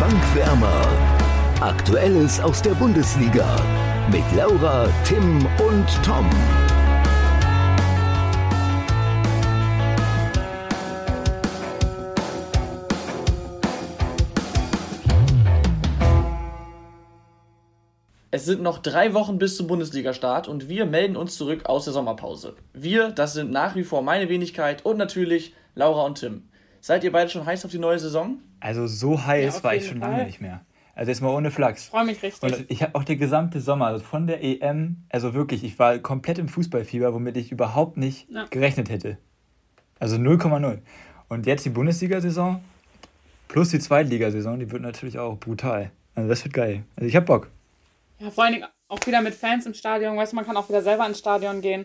Bankwärmer. Aktuelles aus der Bundesliga mit Laura, Tim und Tom. Es sind noch drei Wochen bis zum Bundesliga-Start und wir melden uns zurück aus der Sommerpause. Wir, das sind nach wie vor meine Wenigkeit und natürlich Laura und Tim. Seid ihr beide schon heiß auf die neue Saison? Also so heiß Ja, war ich schon jeden lange Fall. nicht mehr. Also jetzt mal ohne Flachs. Freue mich richtig. Und ich habe auch der gesamte Sommer, also von der EM, also wirklich, ich war komplett im Fußballfieber, womit ich überhaupt nicht Ja. gerechnet hätte. Also 0,0. Und jetzt die Bundesliga-Saison plus die Zweitligasaison, die wird natürlich auch brutal. Also das wird geil. Also ich hab Bock. Ja, vor allen Dingen auch wieder mit Fans im Stadion. Weißt du, man kann auch wieder selber ins Stadion gehen.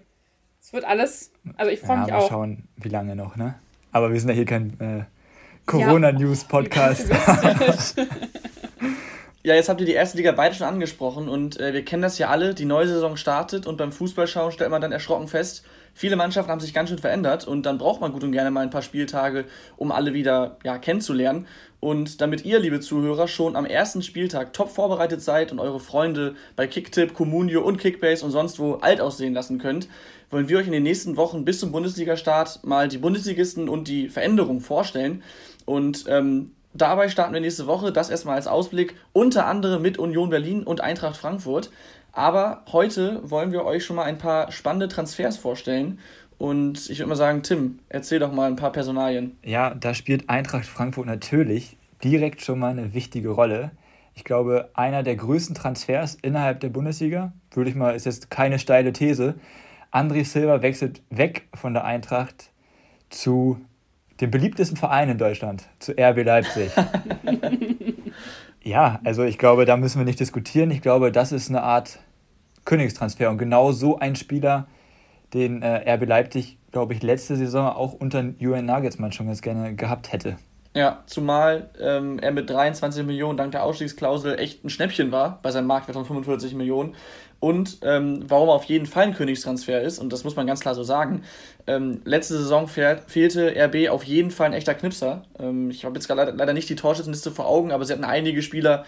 Es wird alles. Also ich freue Ja, mich mal auch. schauen, wie lange noch, ne? Aber wir sind ja hier kein äh, Corona-News-Podcast. Ja, jetzt habt ihr die erste Liga beide schon angesprochen und äh, wir kennen das ja alle. Die neue Saison startet und beim Fußballschauen stellt man dann erschrocken fest, viele Mannschaften haben sich ganz schön verändert und dann braucht man gut und gerne mal ein paar Spieltage, um alle wieder ja, kennenzulernen. Und damit ihr, liebe Zuhörer, schon am ersten Spieltag top vorbereitet seid und eure Freunde bei Kicktip, Communio und Kickbase und sonst wo alt aussehen lassen könnt, wollen wir euch in den nächsten Wochen bis zum Bundesliga-Start mal die Bundesligisten und die Veränderungen vorstellen. Und ähm, dabei starten wir nächste Woche, das erstmal als Ausblick, unter anderem mit Union Berlin und Eintracht Frankfurt. Aber heute wollen wir euch schon mal ein paar spannende Transfers vorstellen. Und ich würde mal sagen, Tim, erzähl doch mal ein paar Personalien. Ja, da spielt Eintracht Frankfurt natürlich direkt schon mal eine wichtige Rolle. Ich glaube, einer der größten Transfers innerhalb der Bundesliga, würde ich mal, ist jetzt keine steile These. André Silva wechselt weg von der Eintracht zu dem beliebtesten Verein in Deutschland, zu RB Leipzig. ja, also ich glaube, da müssen wir nicht diskutieren. Ich glaube, das ist eine Art Königstransfer. Und genau so ein Spieler, den äh, RB Leipzig, glaube ich, letzte Saison auch unter Julian Nagelsmann schon ganz gerne gehabt hätte. Ja, zumal ähm, er mit 23 Millionen dank der Ausstiegsklausel echt ein Schnäppchen war bei seinem Marktwert von 45 Millionen. Und ähm, warum er auf jeden Fall ein Königstransfer ist, und das muss man ganz klar so sagen, ähm, letzte Saison fehl, fehlte RB auf jeden Fall ein echter Knipser. Ähm, ich habe jetzt gerade leider, nicht die Torschützenliste vor Augen, aber sie hatten einige Spieler,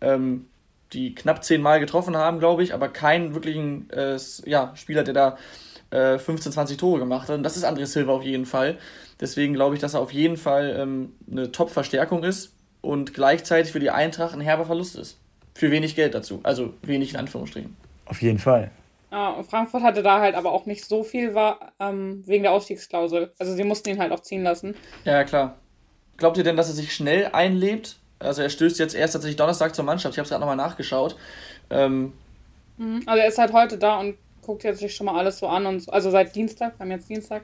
ähm, die knapp zehnmal getroffen haben, glaube ich, aber keinen wirklichen äh, ja, Spieler, der da äh, 15, 20 Tore gemacht hat. Und das ist André Silva auf jeden Fall. Deswegen glaube ich, dass er auf jeden Fall ähm, eine Top-Verstärkung ist und gleichzeitig für die Eintracht ein herber Verlust ist. Für wenig Geld dazu. Also wenig in Anführungsstrichen. Auf jeden Fall. Ja, und Frankfurt hatte da halt aber auch nicht so viel war, ähm, wegen der Ausstiegsklausel. Also sie mussten ihn halt auch ziehen lassen. Ja, ja, klar. Glaubt ihr denn, dass er sich schnell einlebt? Also er stößt jetzt erst tatsächlich Donnerstag zur Mannschaft. Ich habe es gerade nochmal nachgeschaut. Ähm, Mhm. Also er ist halt heute da und guckt jetzt sich schon mal alles so an und so. also seit Dienstag, wir haben jetzt Dienstag.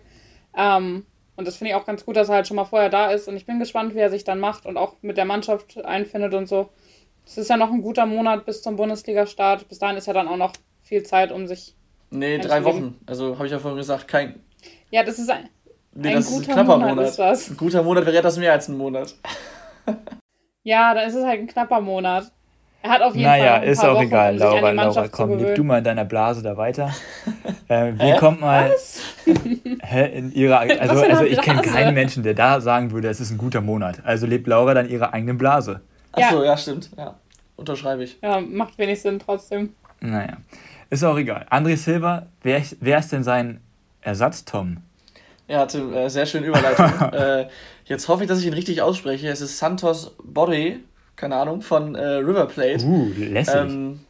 Ähm, und das finde ich auch ganz gut, dass er halt schon mal vorher da ist. Und ich bin gespannt, wie er sich dann macht und auch mit der Mannschaft einfindet und so. Es ist ja noch ein guter Monat bis zum Bundesliga-Start. Bis dahin ist ja dann auch noch viel Zeit, um sich. nee, drei. Wochen. Also habe ich ja vorhin gesagt, kein. Ja, das ist ein. Nee, Ein das ist ein guter knapper Monat Monat. ist das. Ein guter Monat wäre das mehr als ein Monat. Ja, dann ist es halt ein knapper Monat. Er hat auf jeden Naja, Fall noch ein ist paar auch Wochen, egal, um Laura. Laura, komm, gewöhnen. du mal in deiner Blase da weiter. äh, wie Hä? kommt mal hä, in ihrer. Also, also ich kenne keinen Menschen, der da sagen würde, es ist ein guter Monat. Also lebt Laura dann ihre eigene Blase. Ja. Achso, ja, stimmt. Ja. Unterschreibe ich. Ja, macht wenig Sinn trotzdem. Naja, ist auch egal. André Silva, wer, wer ist denn sein Ersatz, Tom? Ja, Tim, äh, sehr schöne Überleitung. äh, jetzt hoffe ich, dass ich ihn richtig ausspreche. Es ist Santos Borre, keine Ahnung, von äh, River Plate. Uh, lässig. Ähm,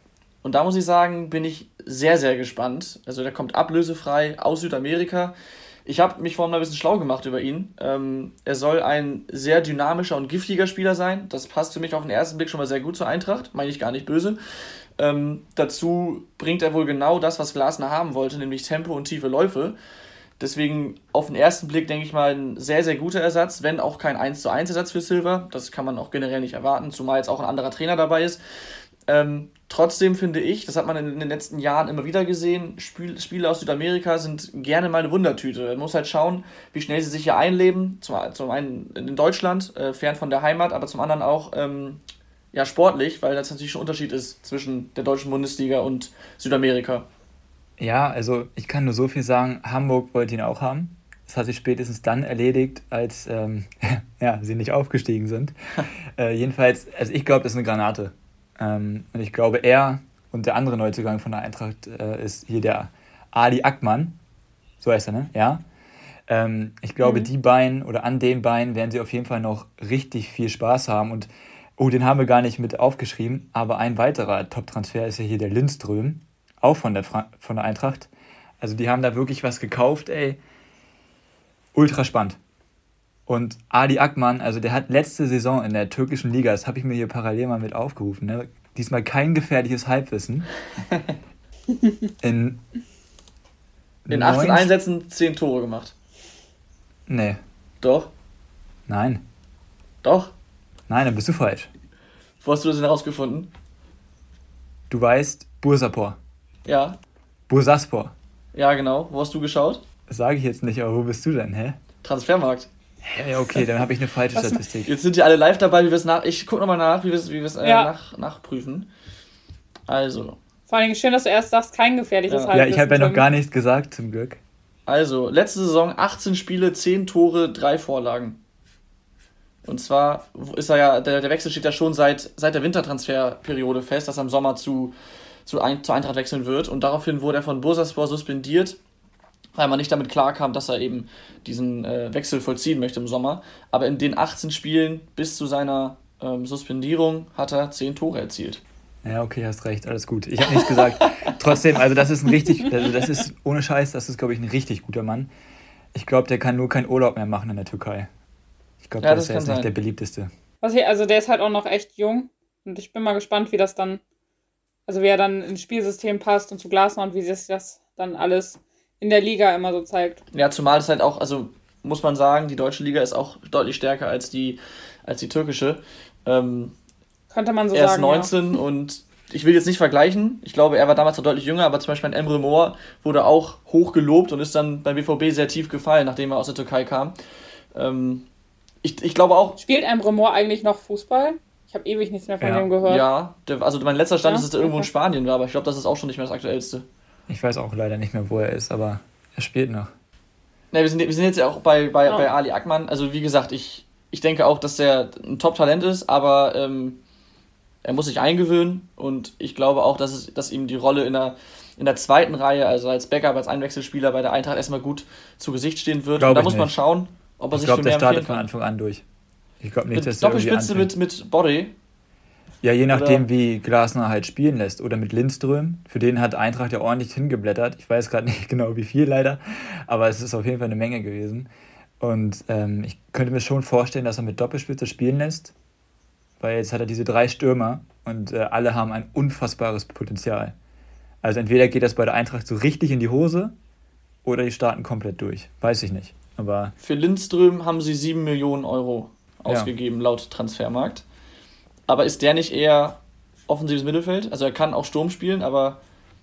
und da muss ich sagen, bin ich sehr, sehr gespannt. Also der kommt ablösefrei aus Südamerika. Ich habe mich vorhin mal ein bisschen schlau gemacht über ihn. Ähm, er soll ein sehr dynamischer und giftiger Spieler sein. Das passt für mich auf den ersten Blick schon mal sehr gut zur Eintracht. Meine ich gar nicht böse. Ähm, dazu bringt er wohl genau das, was Glasner haben wollte, nämlich Tempo und tiefe Läufe. Deswegen auf den ersten Blick denke ich mal ein sehr, sehr guter Ersatz, wenn auch kein 1 zu 1 Ersatz für Silva. Das kann man auch generell nicht erwarten, zumal jetzt auch ein anderer Trainer dabei ist. Ähm, trotzdem finde ich, das hat man in den letzten Jahren immer wieder gesehen, Spiel, Spieler aus Südamerika sind gerne mal eine Wundertüte. Man muss halt schauen, wie schnell sie sich hier einleben. Zum, zum einen in Deutschland, äh, fern von der Heimat, aber zum anderen auch ähm, ja, sportlich, weil das natürlich ein Unterschied ist zwischen der deutschen Bundesliga und Südamerika. Ja, also ich kann nur so viel sagen, Hamburg wollte ihn auch haben. Das hat sich spätestens dann erledigt, als ähm, ja, sie nicht aufgestiegen sind. äh, jedenfalls, also ich glaube, das ist eine Granate. Ähm, und ich glaube, er und der andere Neuzugang von der Eintracht äh, ist hier der Ali Akman. So heißt er, ne? Ja. Ähm, ich glaube, mhm. die beiden oder an den beiden werden sie auf jeden Fall noch richtig viel Spaß haben. Und, oh, den haben wir gar nicht mit aufgeschrieben, aber ein weiterer Top-Transfer ist ja hier der Lindström, auch von der, Fra von der Eintracht. Also die haben da wirklich was gekauft, ey. Ultra spannend. Und Adi Akman, also der hat letzte Saison in der türkischen Liga, das habe ich mir hier parallel mal mit aufgerufen, ne? diesmal kein gefährliches Halbwissen. In, in 18 Einsätzen 10 Tore gemacht. Nee. Doch? Nein. Doch? Nein, dann bist du falsch. Wo hast du das denn herausgefunden? Du weißt Bursapor. Ja. Bursaspor. Ja, genau. Wo hast du geschaut? Das sage ich jetzt nicht, aber wo bist du denn, hä? Transfermarkt. Ja, okay, dann habe ich eine falsche Statistik. Jetzt sind die alle live dabei, wie wir es nach. Ich gucke nochmal nach, wie wir es wie äh, ja. nach, nachprüfen. Also. Vor allem schön, dass du erst sagst, kein gefährliches ja. Ja, ich habe ja noch gar nichts gesagt, zum Glück. Also, letzte Saison 18 Spiele, 10 Tore, 3 Vorlagen. Und zwar ist er ja, der, der Wechsel steht ja schon seit, seit der Wintertransferperiode fest, dass er im Sommer zu, zu, ein, zu Eintracht wechseln wird. Und daraufhin wurde er von Bursaspor suspendiert weil man nicht damit klarkam, dass er eben diesen äh, Wechsel vollziehen möchte im Sommer. Aber in den 18 Spielen bis zu seiner ähm, Suspendierung hat er 10 Tore erzielt. Ja, okay, hast recht, alles gut. Ich habe nichts gesagt. Trotzdem, also das ist ein richtig, also das ist ohne Scheiß, das ist, glaube ich, ein richtig guter Mann. Ich glaube, der kann nur keinen Urlaub mehr machen in der Türkei. Ich glaube, ja, das ist jetzt nicht der beliebteste. Was hier, also der ist halt auch noch echt jung und ich bin mal gespannt, wie das dann, also wie er dann ins Spielsystem passt und zu Glasner und wie sich das dann alles in der Liga immer so zeigt. Ja, zumal es halt auch, also muss man sagen, die deutsche Liga ist auch deutlich stärker als die, als die türkische. Ähm, Könnte man so er sagen. Er ist 19 ja. und ich will jetzt nicht vergleichen. Ich glaube, er war damals noch deutlich jünger, aber zum Beispiel ein Emre Moore wurde auch hoch gelobt und ist dann beim BVB sehr tief gefallen, nachdem er aus der Türkei kam. Ähm, ich, ich glaube auch. Spielt Emre Moore eigentlich noch Fußball? Ich habe ewig nichts mehr von ja. dem gehört. Ja, der, also mein letzter Stand ja? ist, dass er irgendwo okay. in Spanien war, aber ich glaube, das ist auch schon nicht mehr das Aktuellste. Ich weiß auch leider nicht mehr, wo er ist, aber er spielt noch. Ne, wir sind, wir sind jetzt ja auch bei, bei, oh. bei Ali Akman. Also wie gesagt, ich, ich denke auch, dass der ein Top-Talent ist, aber ähm, er muss sich eingewöhnen und ich glaube auch, dass, es, dass ihm die Rolle in der, in der zweiten Reihe, also als Backup, als Einwechselspieler bei der Eintracht erstmal gut zu Gesicht stehen wird. Glaub und da muss nicht. man schauen, ob er ich sich glaub, für mehr der startet von Anfang an durch. Ich glaube nicht, mit dass Doppelspitze mit, mit Body ja, je nachdem, oder? wie Glasner halt spielen lässt. Oder mit Lindström. Für den hat Eintracht ja ordentlich hingeblättert. Ich weiß gerade nicht genau, wie viel leider. Aber es ist auf jeden Fall eine Menge gewesen. Und ähm, ich könnte mir schon vorstellen, dass er mit Doppelspitze spielen lässt. Weil jetzt hat er diese drei Stürmer und äh, alle haben ein unfassbares Potenzial. Also entweder geht das bei der Eintracht so richtig in die Hose oder die starten komplett durch. Weiß ich nicht. Aber Für Lindström haben sie 7 Millionen Euro ausgegeben, ja. laut Transfermarkt. Aber ist der nicht eher offensives Mittelfeld? Also er kann auch Sturm spielen, aber.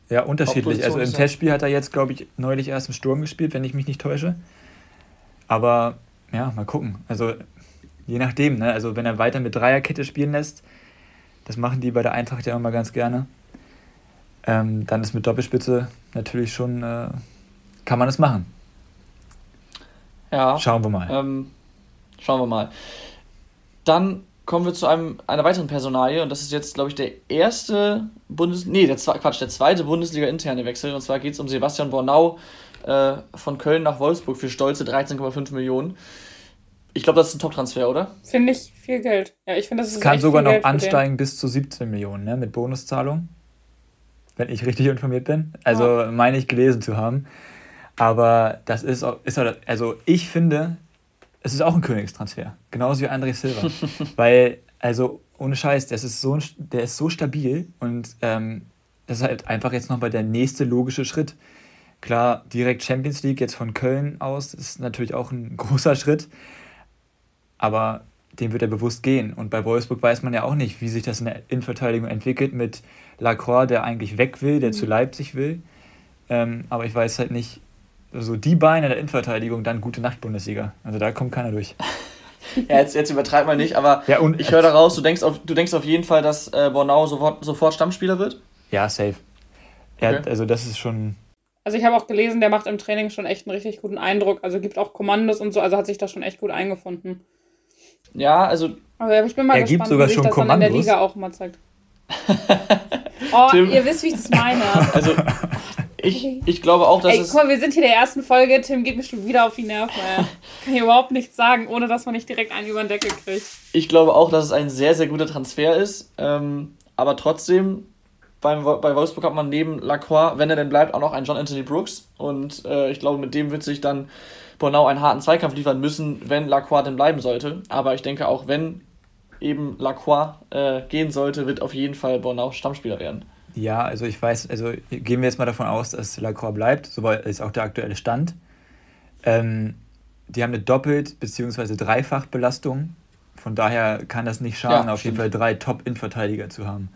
Ja, unterschiedlich. Also im Testspiel hat er jetzt, glaube ich, neulich erst im Sturm gespielt, wenn ich mich nicht täusche. Aber ja, mal gucken. Also je nachdem, ne? Also wenn er weiter mit Dreierkette spielen lässt, das machen die bei der Eintracht ja immer ganz gerne. Ähm, dann ist mit Doppelspitze natürlich schon, äh, kann man es machen. Ja. Schauen wir mal. Ähm, schauen wir mal. Dann kommen wir zu einem, einer weiteren Personalie und das ist jetzt, glaube ich, der erste Bundes... Nee, der, Quatsch, der zweite Bundesliga-interne Wechsel und zwar geht es um Sebastian Bornau äh, von Köln nach Wolfsburg für stolze 13,5 Millionen. Ich glaube, das ist ein Top-Transfer, oder? Finde ich viel Geld. Ja, ich finde, das ist kann sogar noch ansteigen bis zu 17 Millionen, ne, mit Bonuszahlung. Wenn ich richtig informiert bin. Also ja. meine ich gelesen zu haben. Aber das ist, ist also ich finde, es ist auch ein Königstransfer. Genauso wie André Silva. Weil, also ohne Scheiß, das ist so, der ist so stabil und ähm, das ist halt einfach jetzt nochmal der nächste logische Schritt. Klar, direkt Champions League jetzt von Köln aus ist natürlich auch ein großer Schritt, aber den wird er bewusst gehen. Und bei Wolfsburg weiß man ja auch nicht, wie sich das in der Innenverteidigung entwickelt mit Lacroix, der eigentlich weg will, der mhm. zu Leipzig will. Ähm, aber ich weiß halt nicht, so die Beine der Innenverteidigung, dann gute Nacht Bundesliga. Also da kommt keiner durch. ja, jetzt, jetzt übertreib mal nicht, aber ja, und, ich höre daraus, du denkst, auf, du denkst auf jeden Fall, dass äh, Bornau sofort, sofort Stammspieler wird? Ja, safe. Okay. Ja, also das ist schon. Also ich habe auch gelesen, der macht im Training schon echt einen richtig guten Eindruck. Also gibt auch Kommandos und so, also hat sich da schon echt gut eingefunden. Ja, also. Aber ich bin mal er gespannt, gibt sogar wie sich schon das dann in der Kommandos. Liga auch mal zeigt. oh, Tim. ihr wisst, wie ich das meine. Also, ich, ich glaube auch, dass Ey, es. guck mal, wir sind hier in der ersten Folge. Tim geht mir schon wieder auf die Nerven. Ey. Kann hier überhaupt nichts sagen, ohne dass man nicht direkt einen über den Deckel kriegt. Ich glaube auch, dass es ein sehr, sehr guter Transfer ist. Ähm, aber trotzdem, beim, bei Wolfsburg hat man neben Lacroix, wenn er denn bleibt, auch noch einen John Anthony Brooks. Und äh, ich glaube, mit dem wird sich dann Bornau einen harten Zweikampf liefern müssen, wenn Lacroix denn bleiben sollte. Aber ich denke auch, wenn eben Lacroix äh, gehen sollte, wird auf jeden Fall Bornau Stammspieler werden. Ja, also ich weiß, also gehen wir jetzt mal davon aus, dass Lacroix bleibt, soweit ist auch der aktuelle Stand. Ähm, die haben eine Doppelt- bzw. Dreifachbelastung. Von daher kann das nicht schaden, Ja, auf jeden. Fall drei Top-In-Verteidiger zu haben.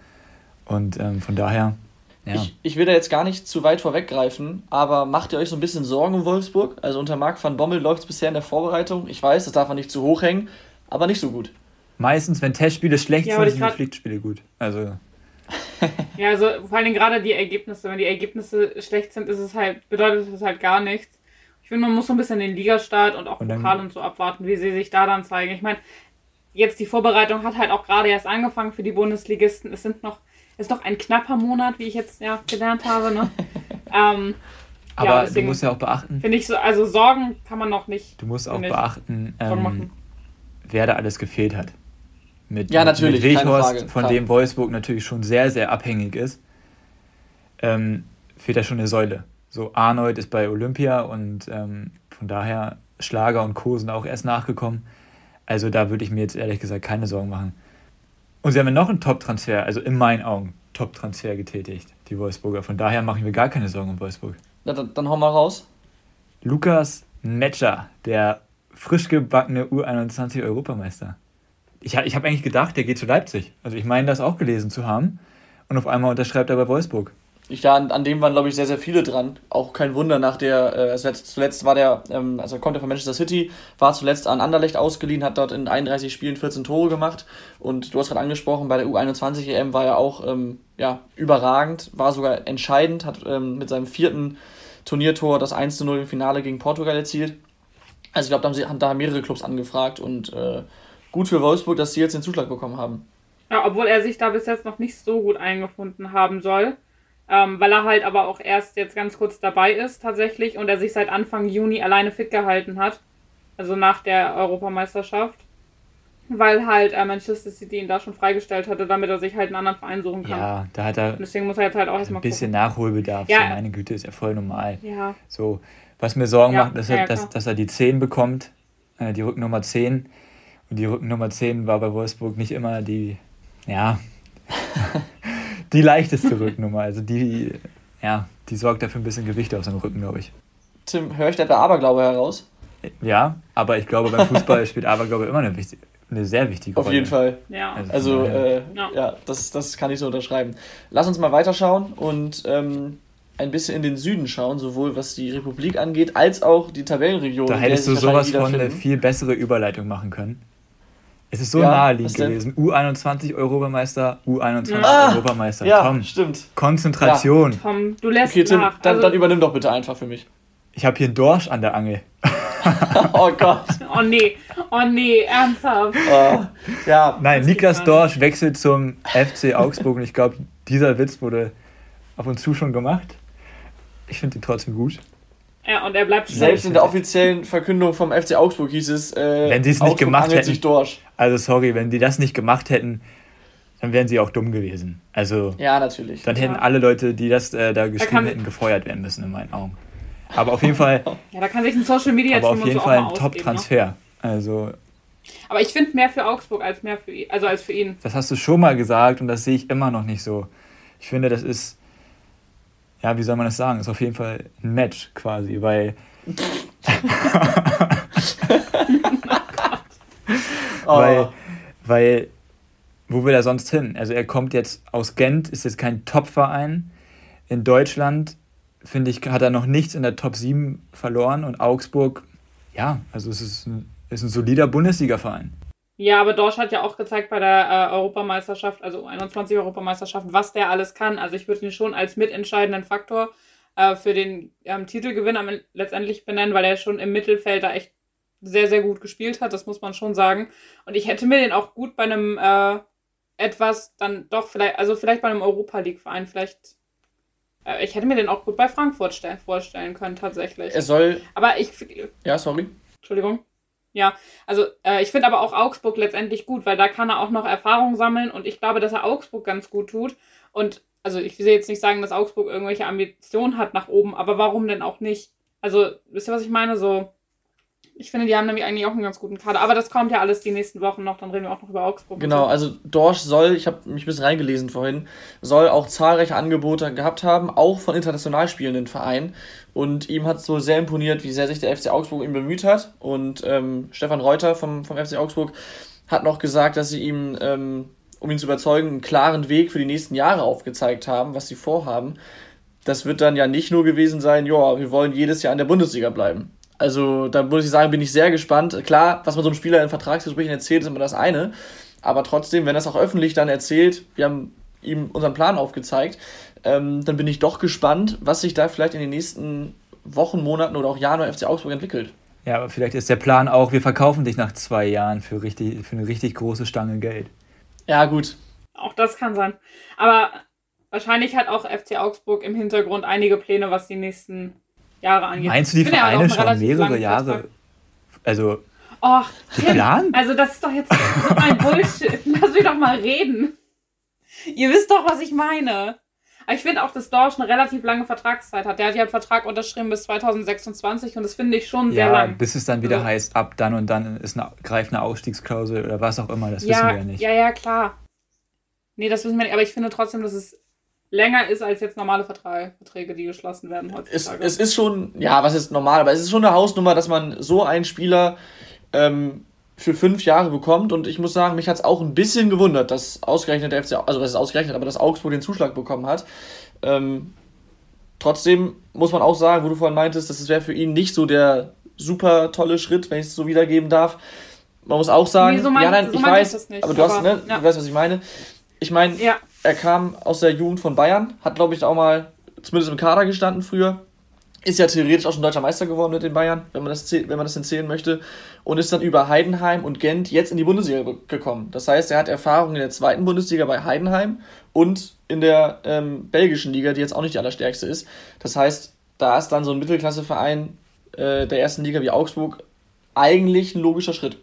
Und ähm, von daher, ja. Ich, ich will da jetzt gar nicht zu weit vorweggreifen, aber macht ihr euch so ein bisschen Sorgen um Wolfsburg? Also unter Marc van Bommel läuft es bisher in der Vorbereitung. Ich weiß, das darf man nicht zu hoch hängen, aber nicht so gut. Meistens, wenn Testspiele schlecht Ja, sind, sind Pflichtspiele gut. Also, Ja, also vor allen Dingen gerade die Ergebnisse. Wenn die Ergebnisse schlecht sind, ist es halt, bedeutet das halt gar nichts. Ich finde, man muss so ein bisschen den Ligastart und auch Und Pokal und so abwarten, wie sie sich da dann zeigen. Ich meine, jetzt die Vorbereitung hat halt auch gerade erst angefangen für die Bundesligisten. Es sind noch, ist noch ein knapper Monat, wie ich jetzt ja gelernt habe. Ne? ähm, aber ja, du musst ja auch beachten, finde ich so, also Sorgen kann man noch nicht. du musst auch beachten, ähm, wer da alles gefehlt hat. Mit, Ja, natürlich, Mit Weghorst, Frage, von klar. dem Wolfsburg natürlich schon sehr, sehr abhängig ist, ähm, fehlt da schon eine Säule. So, Arnold ist bei Olympia und ähm, von daher Schlager und Co. sind auch erst nachgekommen. Also da würde ich mir jetzt ehrlich gesagt keine Sorgen machen. Und sie haben ja noch einen Top-Transfer, also in meinen Augen Top-Transfer getätigt, die Wolfsburger. Von daher mache ich mir gar keine Sorgen um Wolfsburg. Na, dann, dann hau mal raus. Lukas Metscher, der frisch gebackene U21-Europameister. Ich, ha- ich habe eigentlich gedacht, der geht zu Leipzig. Also ich meine, das auch gelesen zu haben. Und auf einmal unterschreibt er bei Wolfsburg. Ja, an, an dem waren, glaube ich, sehr, sehr viele dran. Auch kein Wunder nach der, äh, also letzt, zuletzt war der, ähm, also kommt er von Manchester City, war zuletzt an Anderlecht ausgeliehen, hat dort in 31 Spielen 14 Tore gemacht. Und du hast gerade angesprochen, bei der U21 EM war er auch ähm, ja, überragend, war sogar entscheidend, hat ähm, mit seinem vierten Turniertor das 1 0 im Finale gegen Portugal erzielt. Also ich glaube, da haben, sie, haben da mehrere Clubs angefragt und äh, gut für Wolfsburg, dass sie jetzt den Zuschlag bekommen haben. Ja, obwohl er sich da bis jetzt noch nicht so gut eingefunden haben soll. Ähm, weil er halt aber auch erst jetzt ganz kurz dabei ist tatsächlich und er sich seit Anfang Juni alleine fit gehalten hat. Also nach der Europameisterschaft. Weil halt äh, Manchester City ihn da schon freigestellt hatte, damit er sich halt einen anderen Verein suchen kann. Ja, da hat er Und deswegen muss er jetzt halt auch ein erstmal bisschen gucken. Nachholbedarf. Ja. So, meine Güte, ist ja voll normal. Ja, So, was mir Sorgen Ja, macht, ist, ja, halt, ja, dass, dass er die 10 bekommt, äh, die Rückennummer 10. Und die Rückennummer 10 war bei Wolfsburg nicht immer die, ja, die leichteste Rückennummer. Also die, ja, die sorgt dafür ein bisschen Gewicht auf seinem Rücken, glaube ich. Tim, höre ich da der Aberglaube heraus? Ja, aber ich glaube, beim Fußball spielt Aberglaube immer eine, wichtig, eine sehr wichtige Auf Rolle. jeden Fall. ja. Also- Also, Ja. äh, Ja. ja, das, das kann ich so unterschreiben. Lass uns mal weiterschauen und ähm, ein bisschen in den Süden schauen, sowohl was die Republik angeht, als auch die Tabellenregion. Da hättest du sowas von eine viel bessere Überleitung machen können. Es ist so Ja, naheliegend gewesen. U21 Europameister, U21 Ah, Europameister. Ja, Tom, stimmt. Konzentration. Tom, du lässt Okay, Tim, nach. dann, Also- dann übernimm doch bitte einfach für mich. Ich habe hier einen Dorsch an der Angel. oh Gott. oh nee, oh nee, ernsthaft. Äh, ja, Nein, Niklas Dorsch wechselt zum FC Augsburg und ich glaube, dieser Witz wurde ab und zu schon gemacht. Ich finde ihn trotzdem gut. Ja, und er bleibt selbst in der offiziellen Verkündung vom FC Augsburg hieß es, äh, Wenn sie es nicht gemacht hätten. Also sorry, wenn die das nicht gemacht hätten, dann wären sie auch dumm gewesen. Also Ja, natürlich. dann hätten Ja. alle Leute, die das äh, da geschrieben hätten, gefeuert werden müssen in meinen Augen. Aber auf jeden Fall, Ja, da kann sich ein Social Media aber Team auf jeden so Fall auch ein mal ausgeben, Ne? Top-Transfer. Also Aber ich finde mehr für Augsburg als mehr für ihn, also als für ihn. das hast du schon mal gesagt und das sehe ich immer noch nicht so. Ich finde, das ist, ja, wie soll man das sagen? Ist auf jeden Fall ein Match quasi, weil Oh, Weil, weil, wo will er sonst hin? Also er kommt jetzt aus Gent, ist jetzt kein Top-Verein. In Deutschland, finde ich, hat er noch nichts in der Top 7 verloren und Augsburg, ja, also es ist ein, ist ein solider Bundesliga-Verein. Ja, aber Dorsch hat ja auch gezeigt bei der äh, Europameisterschaft, also 21 Europameisterschaft, was der alles kann. Also ich würde ihn schon als mitentscheidenden Faktor äh, für den ähm, Titelgewinn am, letztendlich benennen, weil er schon im Mittelfeld da echt sehr, sehr gut gespielt hat, das muss man schon sagen. Und ich hätte mir den auch gut bei einem äh, etwas dann doch vielleicht, also vielleicht bei einem Europa League-Verein, vielleicht. Äh, ich hätte mir den auch gut bei Frankfurt vorstellen können, tatsächlich. Er soll. Aber ich. Ja, sorry. Entschuldigung. Ja, also äh, ich finde aber auch Augsburg letztendlich gut, weil da kann er auch noch Erfahrung sammeln und ich glaube, dass er Augsburg ganz gut tut. Und also ich will jetzt nicht sagen, dass Augsburg irgendwelche Ambitionen hat nach oben, aber warum denn auch nicht? Also, wisst ihr, was ich meine? So, ich finde, die haben nämlich eigentlich auch einen ganz guten Kader. Aber das kommt ja alles die nächsten Wochen noch, dann reden wir auch noch über Augsburg. Genau, so. also Dorsch soll, ich habe mich ein bisschen reingelesen vorhin, soll auch zahlreiche Angebote gehabt haben, auch von international spielenden Vereinen. Und ihm hat es so sehr imponiert, wie sehr sich der FC Augsburg ihm bemüht hat. Und ähm, Stefan Reuter vom, vom FC Augsburg hat noch gesagt, dass sie ihm, ähm, um ihn zu überzeugen, einen klaren Weg für die nächsten Jahre aufgezeigt haben, was sie vorhaben. Das wird dann ja nicht nur gewesen sein, ja, wir wollen jedes Jahr in der Bundesliga bleiben. Also da muss ich sagen, bin ich sehr gespannt. Klar, was man so einem Spieler in Vertragsgesprächen erzählt, ist immer das eine. Aber trotzdem, wenn er es auch öffentlich dann erzählt, wir haben ihm unseren Plan aufgezeigt, ähm, dann bin ich doch gespannt, was sich da vielleicht in den nächsten Wochen, Monaten oder auch Jahren beim FC Augsburg entwickelt. Ja, aber vielleicht ist der Plan auch, wir verkaufen dich nach zwei Jahren für, richtig, für eine richtig große Stange Geld. Ja, gut. Auch das kann sein. Aber wahrscheinlich hat auch FC Augsburg im Hintergrund einige Pläne, was die nächsten Jahre angeht. Meinst du, die Vereine schon mehrere Jahre? Vertrag. Also. Och, Plan? Also, das ist doch jetzt so ein Bullshit. Lass mich doch mal reden. Ihr wisst doch, was ich meine. Aber ich finde auch, dass Dorsch eine relativ lange Vertragszeit hat. Der hat ja einen Vertrag unterschrieben bis 2026 und das finde ich schon sehr ja, lang. Bis es dann wieder also. heißt, ab dann und dann ist eine, greift eine Ausstiegsklausel oder was auch immer, das ja, wissen wir ja nicht. Ja, ja, klar. Nee, das wissen wir nicht, aber ich finde trotzdem, dass es länger ist als jetzt normale Verträge, die geschlossen werden heutzutage. Es, es ist schon, ja, was ist normal, aber es ist schon eine Hausnummer, dass man so einen Spieler ähm, für fünf Jahre bekommt. Und ich muss sagen, mich hat es auch ein bisschen gewundert, dass ausgerechnet der FC, also was ist ausgerechnet, aber dass Augsburg den Zuschlag bekommen hat. Ähm, trotzdem muss man auch sagen, wo du vorhin meintest, das wäre für ihn nicht so der super tolle Schritt, wenn ich es so wiedergeben darf. Man muss auch sagen, nee, so mein, ja, nein, so ich weiß, nicht, aber du aber, hast, ne, ja. du weißt, was ich meine. Ich meine, ja. Er kam aus der Jugend von Bayern, hat, glaube ich, auch mal zumindest im Kader gestanden früher. Ist ja theoretisch auch schon deutscher Meister geworden mit den Bayern, wenn man das, wenn man das erzählen möchte. Und ist dann über Heidenheim und Gent jetzt in die Bundesliga gekommen. Das heißt, er hat Erfahrung in der zweiten Bundesliga bei Heidenheim und in der ähm, belgischen Liga, die jetzt auch nicht die allerstärkste ist. Das heißt, da ist dann so ein Mittelklasseverein äh, der ersten Liga wie Augsburg eigentlich ein logischer Schritt.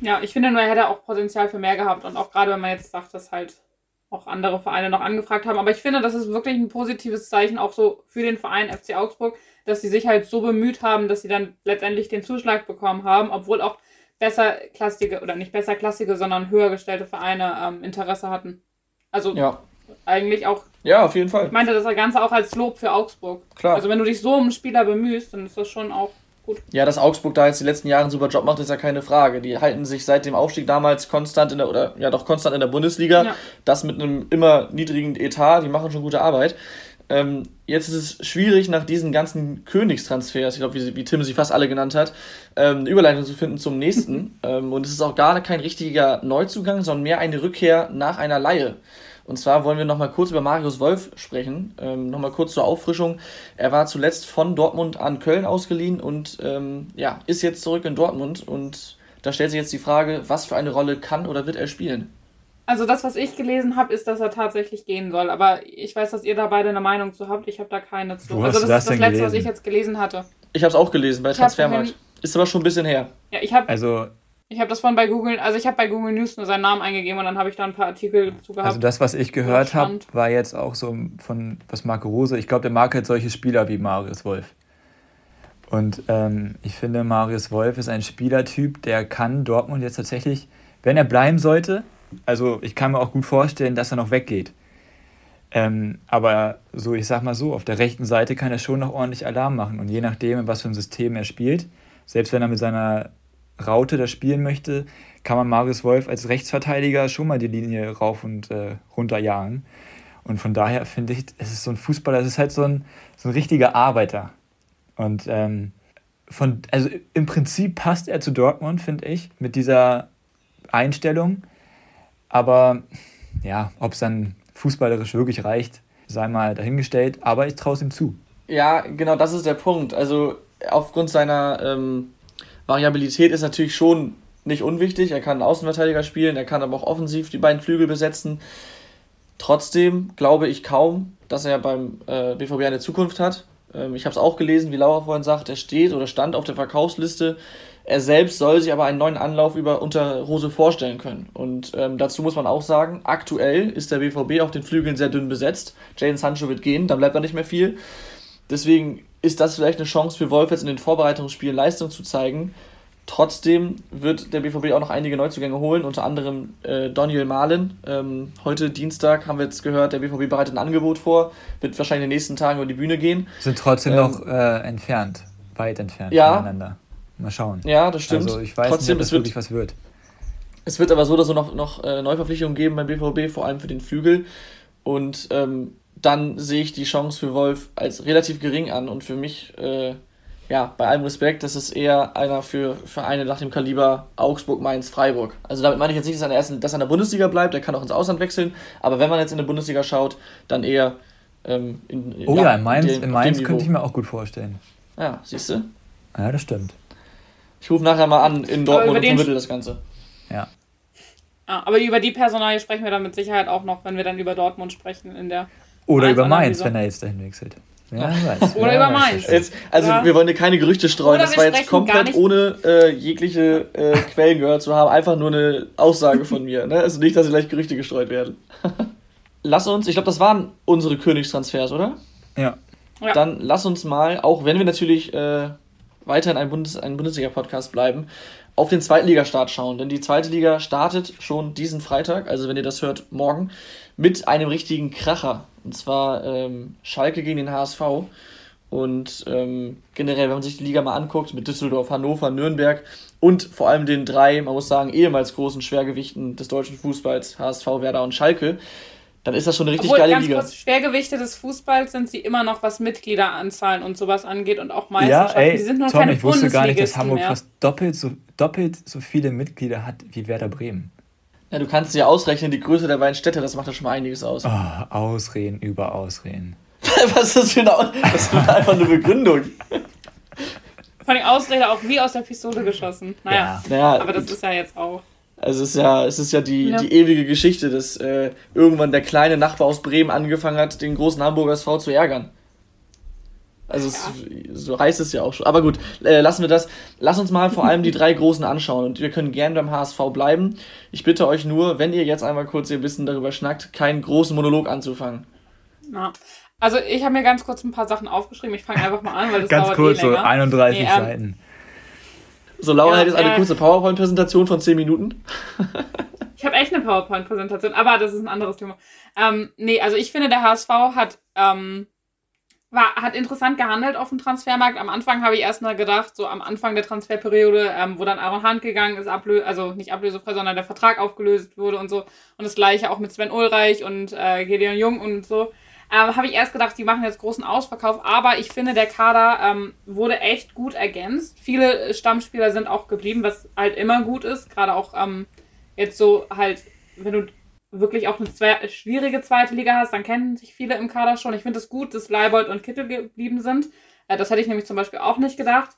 Ja, ich finde nur, er hätte auch Potenzial für mehr gehabt. Und auch gerade, wenn man jetzt sagt, dass halt auch andere Vereine noch angefragt haben. Aber ich finde, das ist wirklich ein positives Zeichen auch so für den Verein FC Augsburg, dass sie sich halt so bemüht haben, dass sie dann letztendlich den Zuschlag bekommen haben, obwohl auch besserklassige oder nicht besserklassige, sondern höher gestellte Vereine ähm, Interesse hatten. Also ja. eigentlich auch. Ja, auf jeden Fall. Ich meinte das Ganze auch als Lob für Augsburg. Klar. Also wenn du dich so um einen Spieler bemühst, dann ist das schon auch gut. Ja, dass Augsburg da jetzt die letzten Jahre einen super Job macht, ist ja keine Frage. Die halten sich seit dem Aufstieg damals konstant in der, oder ja doch konstant in der Bundesliga. Ja. Das mit einem immer niedrigen Etat, die machen schon gute Arbeit. Ähm, jetzt ist es schwierig, nach diesen ganzen Königstransfers, ich glaube, wie, wie, Tim sie fast alle genannt hat, ähm, eine Überleitung zu finden zum nächsten. ähm, und es ist auch gar kein richtiger Neuzugang, sondern mehr eine Rückkehr nach einer Laie. Und zwar wollen wir nochmal kurz über Marius Wolf sprechen. Ähm, nochmal kurz zur Auffrischung. Er war zuletzt von Dortmund an Köln ausgeliehen und ähm, ja, ist jetzt zurück in Dortmund. Und da stellt sich jetzt die Frage, was für eine Rolle kann oder wird er spielen? Also das, was ich gelesen habe, ist, dass er tatsächlich gehen soll. Aber ich weiß, dass ihr da beide eine Meinung zu habt. Ich habe da keine zu. Wo also das, das ist das Letzte, gelesen? was ich jetzt gelesen hatte. Ich habe es auch gelesen bei Transfermarkt. Ist aber schon ein bisschen her. Ja, ich habe. Also ich habe das von bei Google, also ich habe bei Google News nur seinen Namen eingegeben und dann habe ich da ein paar Artikel dazu gehabt. Also das, was ich gehört habe, war jetzt auch so von was Marco Rose. Ich glaube, der mag halt solche Spieler wie Marius Wolf. Und ähm, ich finde, Marius Wolf ist ein Spielertyp, der kann Dortmund jetzt tatsächlich, wenn er bleiben sollte, also ich kann mir auch gut vorstellen, dass er noch weggeht. Ähm, aber so, ich sag mal so, auf der rechten Seite kann er schon noch ordentlich Alarm machen. Und je nachdem, in was für ein System er spielt, selbst wenn er mit seiner Raute da spielen möchte, kann man Marius Wolf als Rechtsverteidiger schon mal die Linie rauf und äh, runter jagen. Und von daher finde ich, es ist so ein Fußballer, es ist halt so ein, so ein richtiger Arbeiter. Und ähm, von, also im Prinzip passt er zu Dortmund, finde ich, mit dieser Einstellung. Aber ja, ob es dann fußballerisch wirklich reicht, sei mal dahingestellt. Aber ich traue es ihm zu. Ja, genau das ist der Punkt. Also aufgrund seiner ähm, Variabilität ist natürlich schon nicht unwichtig. Er kann Außenverteidiger spielen, er kann aber auch offensiv die beiden Flügel besetzen. Trotzdem glaube ich kaum, dass er beim äh, BVB eine Zukunft hat. Ähm, ich habe es auch gelesen, wie Laura vorhin sagt, er steht oder stand auf der Verkaufsliste. Er selbst soll sich aber einen neuen Anlauf über unter Rose vorstellen können. Und ähm, dazu muss man auch sagen, aktuell ist der BVB auf den Flügeln sehr dünn besetzt. Jadon Sancho wird gehen, dann bleibt da nicht mehr viel. Deswegen ist das vielleicht eine Chance für Wolf jetzt in den Vorbereitungsspielen Leistung zu zeigen. Trotzdem wird der BVB auch noch einige Neuzugänge holen, unter anderem äh, Daniel Mahlen. Ähm, heute Dienstag haben wir jetzt gehört, der BVB bereitet ein Angebot vor, wird wahrscheinlich in den nächsten Tagen über die Bühne gehen. Sind trotzdem ähm, noch äh, entfernt, weit entfernt ja, voneinander. Mal schauen. Ja, das stimmt. Also ich weiß trotzdem, nicht, ob das wirklich was wird. Es wird aber so, dass es noch, noch äh, Neuverpflichtungen geben beim BVB, vor allem für den Flügel. Und ähm, dann sehe ich die Chance für Wolf als relativ gering an und für mich äh, ja, bei allem Respekt, das ist eher einer für Vereine nach dem Kaliber Augsburg, Mainz, Freiburg. Also damit meine ich jetzt nicht, dass er, in der ersten, dass er in der Bundesliga bleibt, er kann auch ins Ausland wechseln, aber wenn man jetzt in der Bundesliga schaut, dann eher ähm, in, Oh ja, ja in Mainz, in Mainz könnte ich mir auch gut vorstellen. Ja, siehst du? Ja, das stimmt. Ich rufe nachher mal an in Dortmund und vermittle das Ganze. Ja. Ah, aber über die Personalie sprechen wir dann mit Sicherheit auch noch, wenn wir dann über Dortmund sprechen in der Oder über Mainz, wenn er jetzt dahin wechselt. Ja, weiß. Oder über Mainz. Jetzt, also ja. wir wollen hier keine Gerüchte streuen. das war jetzt komplett ohne äh, jegliche äh, Quellen gehört zu haben. Einfach nur eine Aussage von mir. Ne? Also nicht, dass hier gleich Gerüchte gestreut werden. lass uns, ich glaube, das waren unsere Königstransfers, oder? Ja. ja. Dann lass uns mal, auch wenn wir natürlich äh, weiterhin ein, Bundes-, ein Bundesliga-Podcast bleiben, auf den Zweitligastart schauen. Denn die zweite Liga startet schon diesen Freitag, also wenn ihr das hört, morgen, mit einem richtigen Kracher. Und zwar ähm, Schalke gegen den HSV. Und ähm, generell, wenn man sich die Liga mal anguckt, mit Düsseldorf, Hannover, Nürnberg und vor allem den drei, man muss sagen, ehemals großen Schwergewichten des deutschen Fußballs, HSV, Werder und Schalke, dann ist das schon eine richtig Obwohl, geile ganz Liga. Kurz, Schwergewichte des Fußballs sind sie immer noch, was Mitgliederanzahlen und sowas angeht und auch Meisterschaften. Ja, ey, die sind nur Tom, keine ich wusste gar nicht, dass Hamburg mehr. fast doppelt so, doppelt so viele Mitglieder hat wie Werder Bremen. Ja, du kannst dir ausrechnen, die Größe der beiden Städte, das macht ja schon mal einiges aus. Oh, Ausreden über Ausreden. Was ist das für eine, Aus das ist einfach eine Begründung? Von den Ausrede auch wie aus der Pistole geschossen. Naja, ja. naja aber das ist ja jetzt auch. Also es ist ja, es ist ja die, ja. die ewige Geschichte, dass äh, irgendwann der kleine Nachbar aus Bremen angefangen hat, den großen Hamburger SV zu ärgern. Also es, so heißt es ja auch schon. Aber gut, äh, lassen wir das. Lass uns mal vor allem die drei Großen anschauen und wir können gerne beim HSV bleiben. Ich bitte euch nur, wenn ihr jetzt einmal kurz ihr Wissen darüber schnackt, keinen großen Monolog anzufangen. Ja. Also ich habe mir ganz kurz ein paar Sachen aufgeschrieben. Ich fange einfach mal an, weil das ganz dauert kurz, eh länger. so 31 nee, ähm, Seiten. So, Laura ja, hat jetzt eine äh, kurze PowerPoint-Präsentation von 10 Minuten. ich habe echt eine PowerPoint-Präsentation, aber das ist ein anderes Thema. Ähm, nee, also ich finde, der HSV hat ähm, war, hat interessant gehandelt auf dem Transfermarkt. Am Anfang habe ich erstmal gedacht, so am Anfang der Transferperiode, ähm, wo dann Aaron Hunt gegangen ist, ablö also nicht ablösefrei, sondern der Vertrag aufgelöst wurde und so. Und das gleiche auch mit Sven Ulreich und äh, Gideon Jung und so. Ähm, habe ich erst gedacht, die machen jetzt großen Ausverkauf, aber ich finde, der Kader ähm, wurde echt gut ergänzt. Viele Stammspieler sind auch geblieben, was halt immer gut ist. Gerade auch ähm, jetzt so halt, wenn du wirklich auch eine zwei, schwierige zweite Liga hast, dann kennen sich viele im Kader schon. Ich finde es gut, dass Leibold und Kittel geblieben sind. Äh, das hätte ich nämlich zum Beispiel auch nicht gedacht.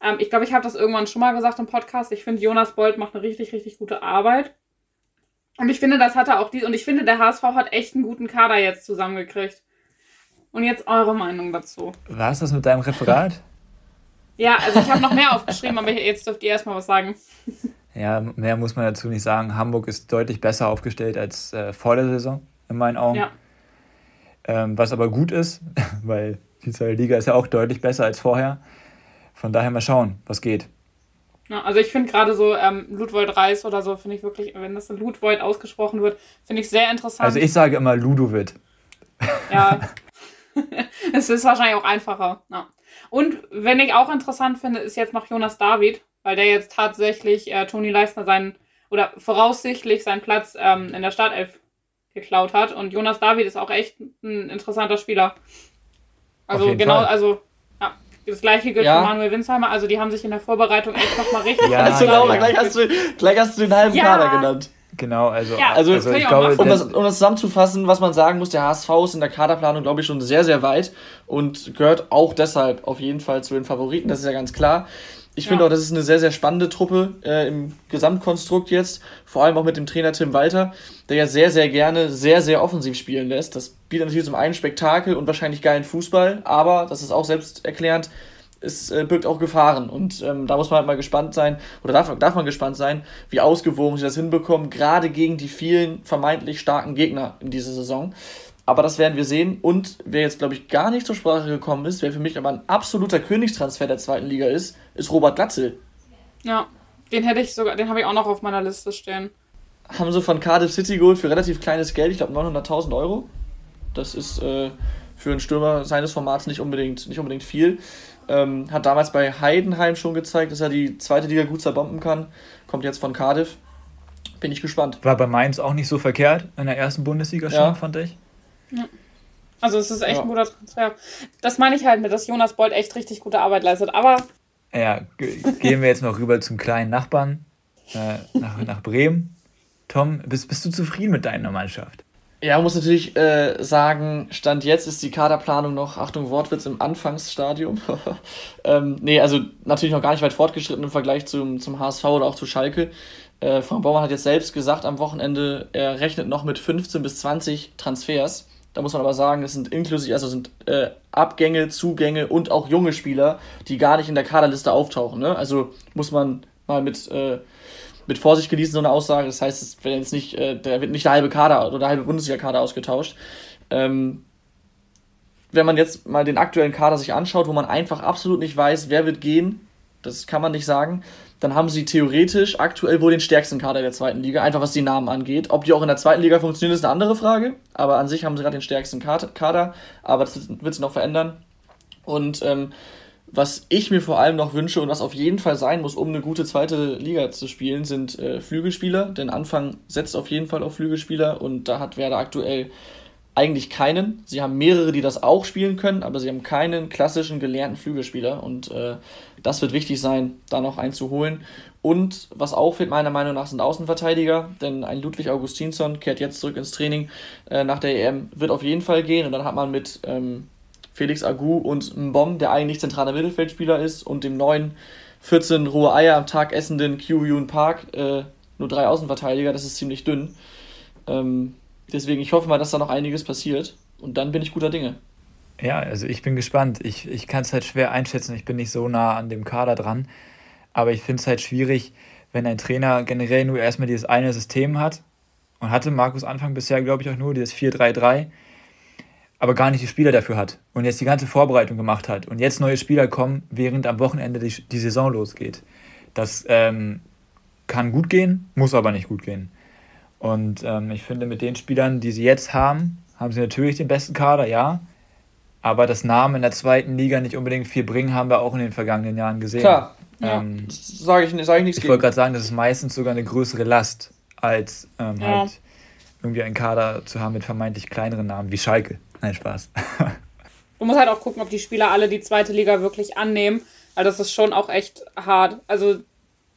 Ähm, ich glaube, ich habe das irgendwann schon mal gesagt im Podcast. Ich finde, Jonas Bold macht eine richtig, richtig gute Arbeit. Und ich finde, das hat er auch die, und ich finde, der HSV hat echt einen guten Kader jetzt zusammengekriegt. Und jetzt eure Meinung dazu. War es das mit deinem Referat? ja, also ich habe noch mehr aufgeschrieben, aber jetzt dürft ihr erstmal was sagen. Ja, mehr muss man dazu nicht sagen. Hamburg ist deutlich besser aufgestellt als äh, vor der Saison, in meinen Augen. Ja. Ähm, was aber gut ist, weil die zweite Liga ist ja auch deutlich besser als vorher. Von daher mal schauen, was geht. Ja, also ich finde gerade so ähm, Ludwold Reis oder so, finde ich wirklich, wenn das in Ludwold ausgesprochen wird, finde ich sehr interessant. Also ich sage immer Ludovic. Ja, es ist wahrscheinlich auch einfacher. Ja. Und wenn ich auch interessant finde, ist jetzt noch Jonas David, weil der jetzt tatsächlich äh, Toni Leistner seinen oder voraussichtlich seinen Platz ähm, in der Startelf geklaut hat. Und Jonas David ist auch echt ein interessanter Spieler. Also genau, Fall. also das gleiche gilt ja. für Manuel Winsheimer. Also die haben sich in der Vorbereitung echt nochmal richtig. ja, also, genau, gleich, hast du, gleich hast du den halben ja. Kader genannt. Genau, also, ja, also, also ich glaube, um das, um das zusammenzufassen, was man sagen muss, der HSV ist in der Kaderplanung, glaube ich, schon sehr, sehr weit und gehört auch deshalb auf jeden Fall zu den Favoriten, das ist ja ganz klar. Ich ja. finde auch, das ist eine sehr, sehr spannende Truppe äh, im Gesamtkonstrukt jetzt. Vor allem auch mit dem Trainer Tim Walter, der ja sehr, sehr gerne sehr, sehr offensiv spielen lässt. Das bietet natürlich zum einen Spektakel und wahrscheinlich geilen Fußball, aber, das ist auch selbst erklärend, es äh, birgt auch Gefahren. Und ähm, da muss man halt mal gespannt sein, oder darf, darf man gespannt sein, wie ausgewogen sie das hinbekommen, gerade gegen die vielen vermeintlich starken Gegner in dieser Saison. Aber das werden wir sehen. Und wer jetzt, glaube ich, gar nicht zur Sprache gekommen ist, wer für mich aber ein absoluter Königstransfer der zweiten Liga ist, ist Robert Glatzel. Ja, den hätte ich sogar, den habe ich auch noch auf meiner Liste stehen. Haben sie von Cardiff City geholt für relativ kleines Geld, ich glaube 900.000 Euro. Das ist äh, für einen Stürmer seines Formats nicht unbedingt, nicht unbedingt viel. Ähm, hat damals bei Heidenheim schon gezeigt, dass er die zweite Liga gut zerbomben kann. Kommt jetzt von Cardiff. Bin ich gespannt. War bei Mainz auch nicht so verkehrt in der ersten Bundesliga schon, ja. fand ich. Ja. Also es ist echt ja. ein guter Transfer. Das meine ich halt mit, dass Jonas Bolt echt richtig gute Arbeit leistet. Aber. Ja, gehen wir jetzt noch rüber zum kleinen Nachbarn, äh, nach, nach Bremen. Tom, bist, bist du zufrieden mit deiner Mannschaft? Ja, muss natürlich äh, sagen, Stand jetzt ist die Kaderplanung noch, Achtung, Wortwitz im Anfangsstadium. ähm, nee, also natürlich noch gar nicht weit fortgeschritten im Vergleich zum, zum HSV oder auch zu Schalke. Äh, Frank Baumann hat jetzt selbst gesagt am Wochenende, er rechnet noch mit 15 bis 20 Transfers. Da muss man aber sagen, das sind inklusive, also sind äh, Abgänge, Zugänge und auch junge Spieler, die gar nicht in der Kaderliste auftauchen. Ne? Also muss man mal mit, äh, mit Vorsicht genießen, so eine Aussage. Das heißt, es wird jetzt nicht, äh, da wird nicht der halbe Kader oder der halbe Bundesliga-Kader ausgetauscht. Ähm, wenn man jetzt mal den aktuellen Kader sich anschaut, wo man einfach absolut nicht weiß, wer wird gehen, das kann man nicht sagen, dann haben sie theoretisch aktuell wohl den stärksten Kader der zweiten Liga, einfach was die Namen angeht. Ob die auch in der zweiten Liga funktionieren, ist eine andere Frage. Aber an sich haben sie gerade den stärksten Kader, aber das wird sich noch verändern. Und ähm, was ich mir vor allem noch wünsche und was auf jeden Fall sein muss, um eine gute zweite Liga zu spielen, sind äh, Flügelspieler. Denn Anfang setzt auf jeden Fall auf Flügelspieler und da hat Werder aktuell eigentlich keinen. Sie haben mehrere, die das auch spielen können, aber sie haben keinen klassischen gelernten Flügelspieler und äh, das wird wichtig sein, da noch einen zu holen. Und was auch fehlt, meiner Meinung nach, sind Außenverteidiger, denn ein Ludwig Augustinsson kehrt jetzt zurück ins Training äh, nach der EM, wird auf jeden Fall gehen und dann hat man mit ähm, Felix Agu und Mbom, der eigentlich zentraler Mittelfeldspieler ist, und dem neuen 14 rohe Eier am Tag essenden Q Yun Park äh, nur drei Außenverteidiger, das ist ziemlich dünn. Ähm, Deswegen, ich hoffe mal, dass da noch einiges passiert. Und dann bin ich guter Dinge. Ja, also ich bin gespannt. Ich, ich kann es halt schwer einschätzen. Ich bin nicht so nah an dem Kader dran. Aber ich finde es halt schwierig, wenn ein Trainer generell nur erstmal dieses eine System hat. Und hatte Markus Anfang bisher, glaube ich, auch nur dieses 4-3-3. Aber gar nicht die Spieler dafür hat. Und jetzt die ganze Vorbereitung gemacht hat. Und jetzt neue Spieler kommen, während am Wochenende die, die Saison losgeht. Das ähm, kann gut gehen, muss aber nicht gut gehen. Und ähm, ich finde, mit den Spielern, die sie jetzt haben, haben sie natürlich den besten Kader, ja. Aber das Namen in der zweiten Liga nicht unbedingt viel bringen, haben wir auch in den vergangenen Jahren gesehen. Klar, ähm, ja. sage ich, sag ich nichts Ich wollte gerade sagen, das ist meistens sogar eine größere Last, als ähm, ja. halt irgendwie einen Kader zu haben mit vermeintlich kleineren Namen wie Schalke. Nein, Spaß. du musst halt auch gucken, ob die Spieler alle die zweite Liga wirklich annehmen, weil das ist schon auch echt hart. Also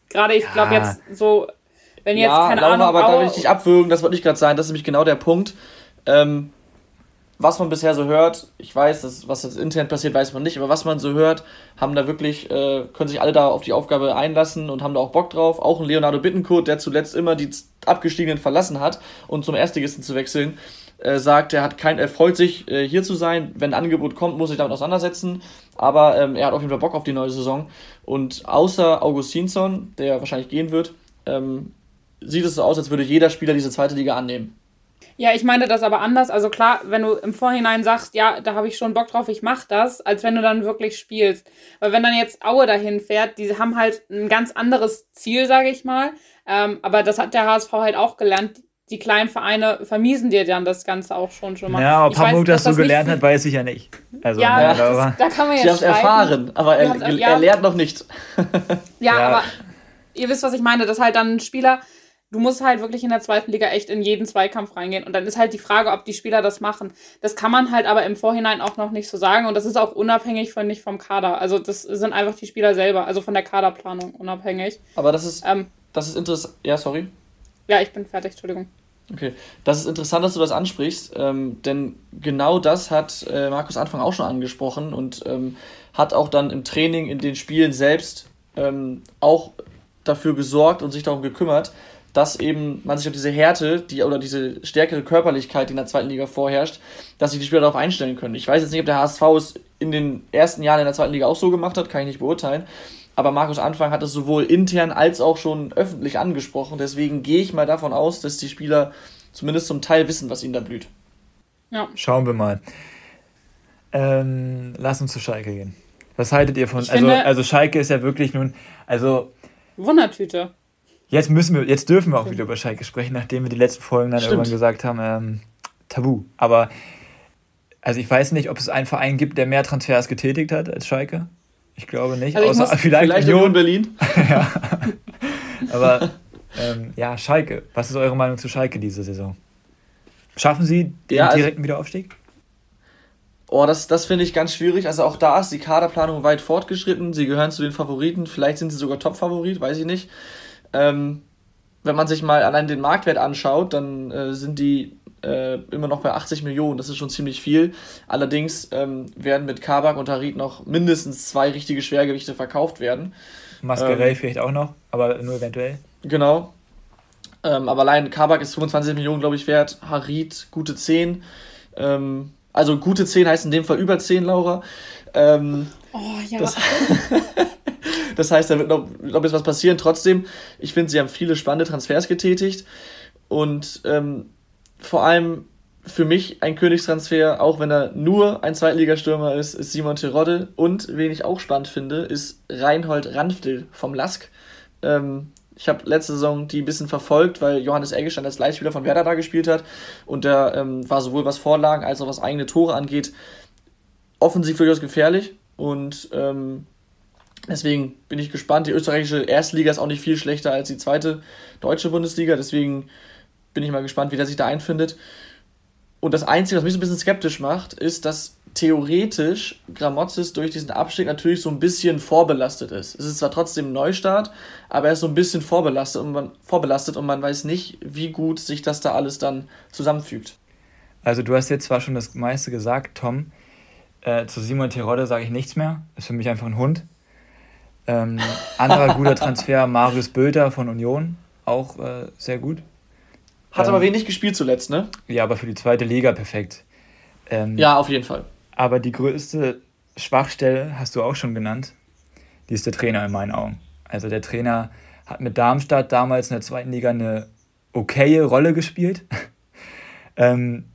gerade ich glaube jetzt so wenn jetzt, ja, keine Laura, Ahnung, aber da will ich dich abwürgen, das wollte ich gerade sagen, das ist nämlich genau der Punkt. Ähm, was man bisher so hört, ich weiß, dass, was jetzt intern passiert, weiß man nicht, aber was man so hört, haben da wirklich, äh, können sich alle da auf die Aufgabe einlassen und haben da auch Bock drauf. Auch ein Leonardo Bittencourt, der zuletzt immer die Abgestiegenen verlassen hat und zum Erstligisten zu wechseln, äh, sagt, er hat kein, er freut sich, äh, hier zu sein. Wenn ein Angebot kommt, muss sich damit auseinandersetzen. Aber ähm, er hat auf jeden Fall Bock auf die neue Saison. Und außer Augustinsson, der wahrscheinlich gehen wird, ähm, sieht es so aus, als würde jeder Spieler diese zweite Liga annehmen. Ja, ich meine das aber anders. Also klar, wenn du im Vorhinein sagst, ja, da habe ich schon Bock drauf, ich mache das, als wenn du dann wirklich spielst. Weil wenn dann jetzt Aue dahin fährt, die haben halt ein ganz anderes Ziel, sage ich mal. Ähm, aber das hat der HSV halt auch gelernt. Die kleinen Vereine vermiesen dir dann das Ganze auch schon schon mal. Ja, ob Hamburg das so gelernt hat, weiß ich ja nicht. Also, ja, ja das, da kann man ja Sie haben erfahren, aber er, ja. er lernt noch nicht. ja, ja, aber ihr wisst, was ich meine, dass halt dann ein Spieler du musst halt wirklich in der zweiten Liga echt in jeden Zweikampf reingehen. Und dann ist halt die Frage, ob die Spieler das machen. Das kann man halt aber im Vorhinein auch noch nicht so sagen. Und das ist auch unabhängig von nicht vom Kader. Also das sind einfach die Spieler selber, also von der Kaderplanung unabhängig. Aber das ist, ähm, das ist interessant. Ja, sorry. Ja, ich bin fertig, Entschuldigung. Okay, das ist interessant, dass du das ansprichst, ähm, denn genau das hat äh, Markus Anfang auch schon angesprochen und ähm, hat auch dann im Training in den Spielen selbst ähm, auch dafür gesorgt und sich darum gekümmert, dass eben man sich auf diese Härte die, oder diese stärkere Körperlichkeit, die in der zweiten Liga vorherrscht, dass sich die Spieler darauf einstellen können. Ich weiß jetzt nicht, ob der HSV es in den ersten Jahren in der zweiten Liga auch so gemacht hat, kann ich nicht beurteilen. Aber Markus Anfang hat es sowohl intern als auch schon öffentlich angesprochen. Deswegen gehe ich mal davon aus, dass die Spieler zumindest zum Teil wissen, was ihnen da blüht. Ja. Schauen wir mal. Ähm, lass uns zu Schalke gehen. Was haltet ihr von. also, also Schalke ist ja wirklich nun. Also. Wundertüte. Jetzt müssen wir, jetzt dürfen wir auch wieder über Schalke sprechen, nachdem wir die letzten Folgen dann Stimmt. irgendwann gesagt haben, ähm, Tabu. Aber also ich weiß nicht, ob es einen Verein gibt, der mehr Transfers getätigt hat als Schalke. Ich glaube nicht. Also außer vielleicht, vielleicht Union Berlin. ja. Aber ähm, ja, Schalke. Was ist eure Meinung zu Schalke diese Saison? Schaffen sie den ja, also, direkten Wiederaufstieg? Oh, das, das finde ich ganz schwierig. Also auch da ist die Kaderplanung weit fortgeschritten. Sie gehören zu den Favoriten. Vielleicht sind sie sogar Top-Favorit, weiß ich nicht. Ähm, wenn man sich mal allein den Marktwert anschaut, dann äh, sind die äh, immer noch bei 80 Millionen. Das ist schon ziemlich viel. Allerdings ähm, werden mit Kabak und Harit noch mindestens zwei richtige Schwergewichte verkauft werden. Masquerade ähm, vielleicht auch noch, aber nur eventuell. Genau. Ähm, aber allein Kabak ist 25 Millionen, glaube ich, wert. Harit gute 10. Ähm, also gute 10 heißt in dem Fall über 10, Laura. Ähm, oh ja. Das, heißt, da wird noch, noch ein was passieren. Trotzdem, ich finde, sie haben viele spannende Transfers getätigt. Und ähm, vor allem für mich ein Königstransfer, auch wenn er nur ein Zweitligastürmer ist, ist Simon Terodde. Und wen ich auch spannend finde, ist Reinhold Ranftel vom Lask. Ähm, ich habe letzte Saison die ein bisschen verfolgt, weil Johannes Eggestein als Leihspieler von Werder da gespielt hat. Und der ähm, war sowohl was Vorlagen als auch was eigene Tore angeht, offensiv durchaus gefährlich. Und ähm, deswegen bin ich gespannt. Die österreichische Erstliga ist auch nicht viel schlechter als die zweite deutsche Bundesliga. Deswegen bin ich mal gespannt, wie der sich da einfindet. Und das Einzige, was mich so ein bisschen skeptisch macht, ist, dass theoretisch Gramozis durch diesen Abstieg natürlich so ein bisschen vorbelastet ist. Es ist zwar trotzdem ein Neustart, aber er ist so ein bisschen vorbelastet und man, vorbelastet und man weiß nicht, wie gut sich das da alles dann zusammenfügt. Also du hast jetzt zwar schon das meiste gesagt, Tom. Äh, zu Simon Terodde sage ich nichts mehr. Ist für mich einfach ein Hund. Ähm, anderer guter Transfer, Marius Bülter von Union. Auch äh, sehr gut. Hat ähm, aber wenig gespielt zuletzt, ne? Ja, aber für die zweite Liga perfekt. Ähm, ja, auf jeden Fall. Aber die größte Schwachstelle hast du auch schon genannt. Die ist der Trainer in meinen Augen. Also der Trainer hat mit Darmstadt damals in der zweiten Liga eine okaye Rolle gespielt. ähm,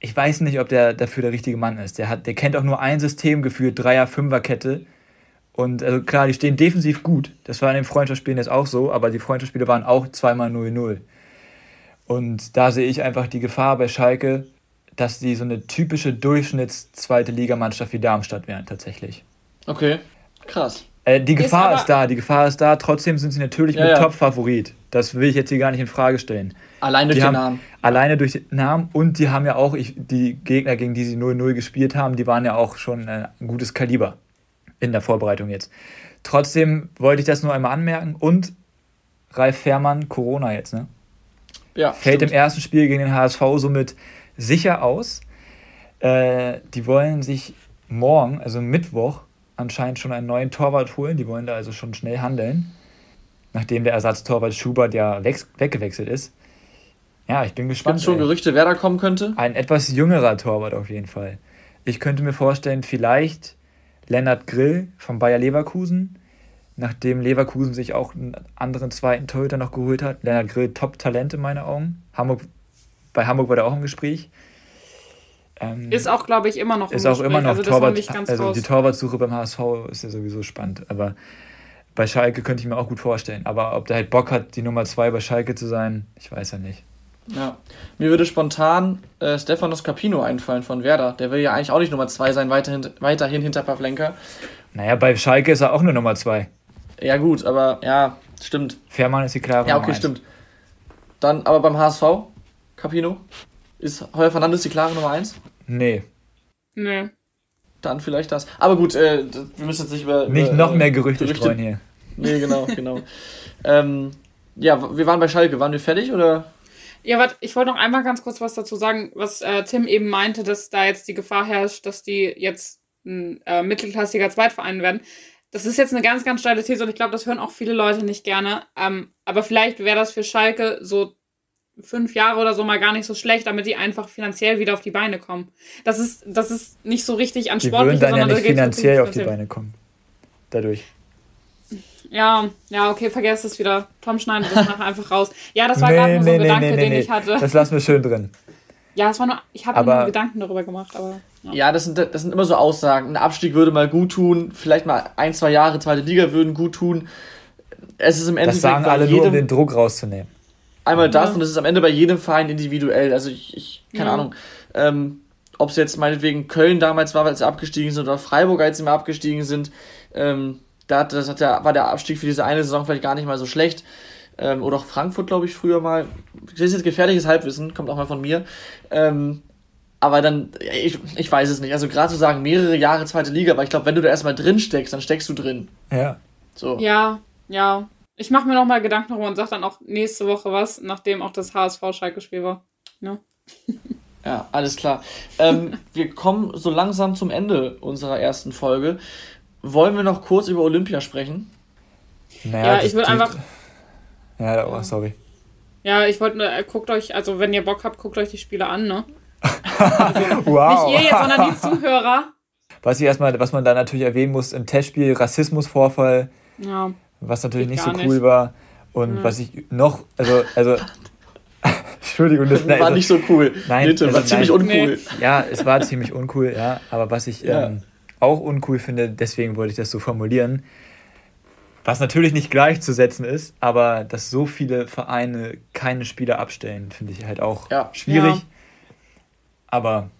ich weiß nicht, ob der dafür der richtige Mann ist. Der, hat, der kennt auch nur ein System geführt, Dreier-Fünfer-Kette. Und also klar, die stehen defensiv gut. Das war in den Freundschaftsspielen jetzt auch so, aber die Freundschaftsspiele waren auch zweimal 0-0. Und da sehe ich einfach die Gefahr bei Schalke, dass die so eine typische Durchschnitts-zweite Ligamannschaft wie Darmstadt wären, tatsächlich. Okay, krass. Äh, die Gefahr ist, ist, da, die Gefahr ist da. Trotzdem sind sie natürlich ja, mit ja. Top-Favorit. Das will ich jetzt hier gar nicht in Frage stellen. Allein durch die den Namen. Alleine durch den Namen und die haben ja auch, ich, die Gegner, gegen die sie 0-0 gespielt haben, die waren ja auch schon äh, ein gutes Kaliber in der Vorbereitung jetzt. Trotzdem wollte ich das nur einmal anmerken und Ralf Fährmann, Corona jetzt, ne? Ja, Fällt stimmt. im ersten Spiel gegen den HSV somit sicher aus. Äh, die wollen sich morgen, also Mittwoch, anscheinend schon einen neuen Torwart holen. Die wollen da also schon schnell handeln, nachdem der Ersatztorwart Schubert ja weg, weggewechselt ist. Ja, ich bin gespannt. Gibt schon Gerüchte, wer da kommen könnte? Ein etwas jüngerer Torwart auf jeden Fall. Ich könnte mir vorstellen, vielleicht Lennart Grill von Bayer Leverkusen nachdem Leverkusen sich auch einen anderen zweiten Torhüter noch geholt hat. Lennart Grill, Top-Talent in meinen Augen. Hamburg, bei Hamburg war der auch im Gespräch. Ähm, ist auch, glaube ich, immer noch im Ist auch Gespräch. immer noch also Torwart. Also raus. die Torwartsuche beim HSV ist ja sowieso spannend. Aber bei Schalke könnte ich mir auch gut vorstellen. Aber ob der halt Bock hat, die Nummer zwei bei Schalke zu sein, ich weiß ja nicht. Ja, mir würde spontan äh, Stefanos Capino einfallen von Werder. Der will ja eigentlich auch nicht Nummer zwei sein, weiterhin, weiterhin hinter Pavlenka. Naja, bei Schalke ist er auch nur Nummer zwei. Ja, gut, aber ja, stimmt. Fährmann ist die klare Ja, okay, Nummer stimmt. Dann aber beim HSV, Capino, ist Heuer Fernandes die klare Nummer 1? Nee. Nee. Dann vielleicht das. Aber gut, äh, wir müssen jetzt nicht über. Nicht über, noch mehr Gerüchte, Gerüchte streuen hier. Nee, genau, genau. ähm, ja, wir waren bei Schalke. Waren wir fertig oder? Ja, warte, ich wollte noch einmal ganz kurz was dazu sagen, was äh, Tim eben meinte, dass da jetzt die Gefahr herrscht, dass die jetzt ein äh, mittelklassiger Zweitverein werden das ist jetzt eine ganz, ganz steile These und ich glaube, das hören auch viele Leute nicht gerne. Ähm, aber vielleicht wäre das für Schalke so fünf Jahre oder so mal gar nicht so schlecht, damit die einfach finanziell wieder auf die Beine kommen. Das ist, das ist nicht so richtig an Sportliche, sondern ja nicht finanziell auf die Beine kommen. Dadurch. Ja, ja, okay, vergesst es wieder. Tom schneidet das nachher einfach raus. Ja, das war nee, gerade nur so ein nee, Gedanke, nee, den ich hatte. Das lassen wir schön drin. Ja, das war nur, ich habe mir Gedanken darüber gemacht, aber. Ja. ja, das, sind, das sind immer so Aussagen. Ein Abstieg würde mal gut tun, vielleicht mal ein, zwei Jahre zweite Liga würden gut tun. Es ist im Endeffekt. Das sagen alle jedem, nur, um den Druck rauszunehmen. Einmal das ja. und es ist am Ende bei jedem Verein individuell. Also ich, ich keine ja. Ahnung, ähm, ob es jetzt meinetwegen Köln damals war, weil sie abgestiegen sind, oder Freiburg, als sie mal abgestiegen sind. Ähm, da hat, das hat der, war der Abstieg für diese eine Saison vielleicht gar nicht mal so schlecht. Ähm, oder auch Frankfurt, glaube ich, früher mal. Das ist jetzt gefährliches Halbwissen, kommt auch mal von mir. Ähm, aber dann, ich, ich weiß es nicht. Also gerade zu sagen, mehrere Jahre zweite Liga, aber ich glaube, wenn du da erstmal drin steckst, dann steckst du drin. Ja. So. Ja, ja. Ich mache mir noch mal Gedanken darüber und sage dann auch nächste Woche was, nachdem auch das HSV-Schalke-Spiel war. Ja. ja, alles klar. Ähm, wir kommen so langsam zum Ende unserer ersten Folge. Wollen wir noch kurz über Olympia sprechen? Naja, ja, ich würde einfach. Ja, oh, sorry. Ja, ich wollte, äh, guckt euch, also wenn ihr Bock habt, guckt euch die Spiele an, ne? Also, wow. Nicht ihr jetzt, sondern die Zuhörer. Was ich erstmal, was man da natürlich erwähnen muss, im Testspiel Rassismusvorfall, ja, was natürlich nicht so cool nicht. war. Und ja. was ich noch, also, also Entschuldigung, das war also, nicht so cool. Nein, Bitte, also, war ziemlich nein. uncool. Nee. Ja, es war ziemlich uncool, ja. Aber was ich ja. ähm, auch uncool finde, deswegen wollte ich das so formulieren, was natürlich nicht gleichzusetzen ist, aber dass so viele Vereine keine Spieler abstellen, finde ich halt auch ja. schwierig. Ja. Aber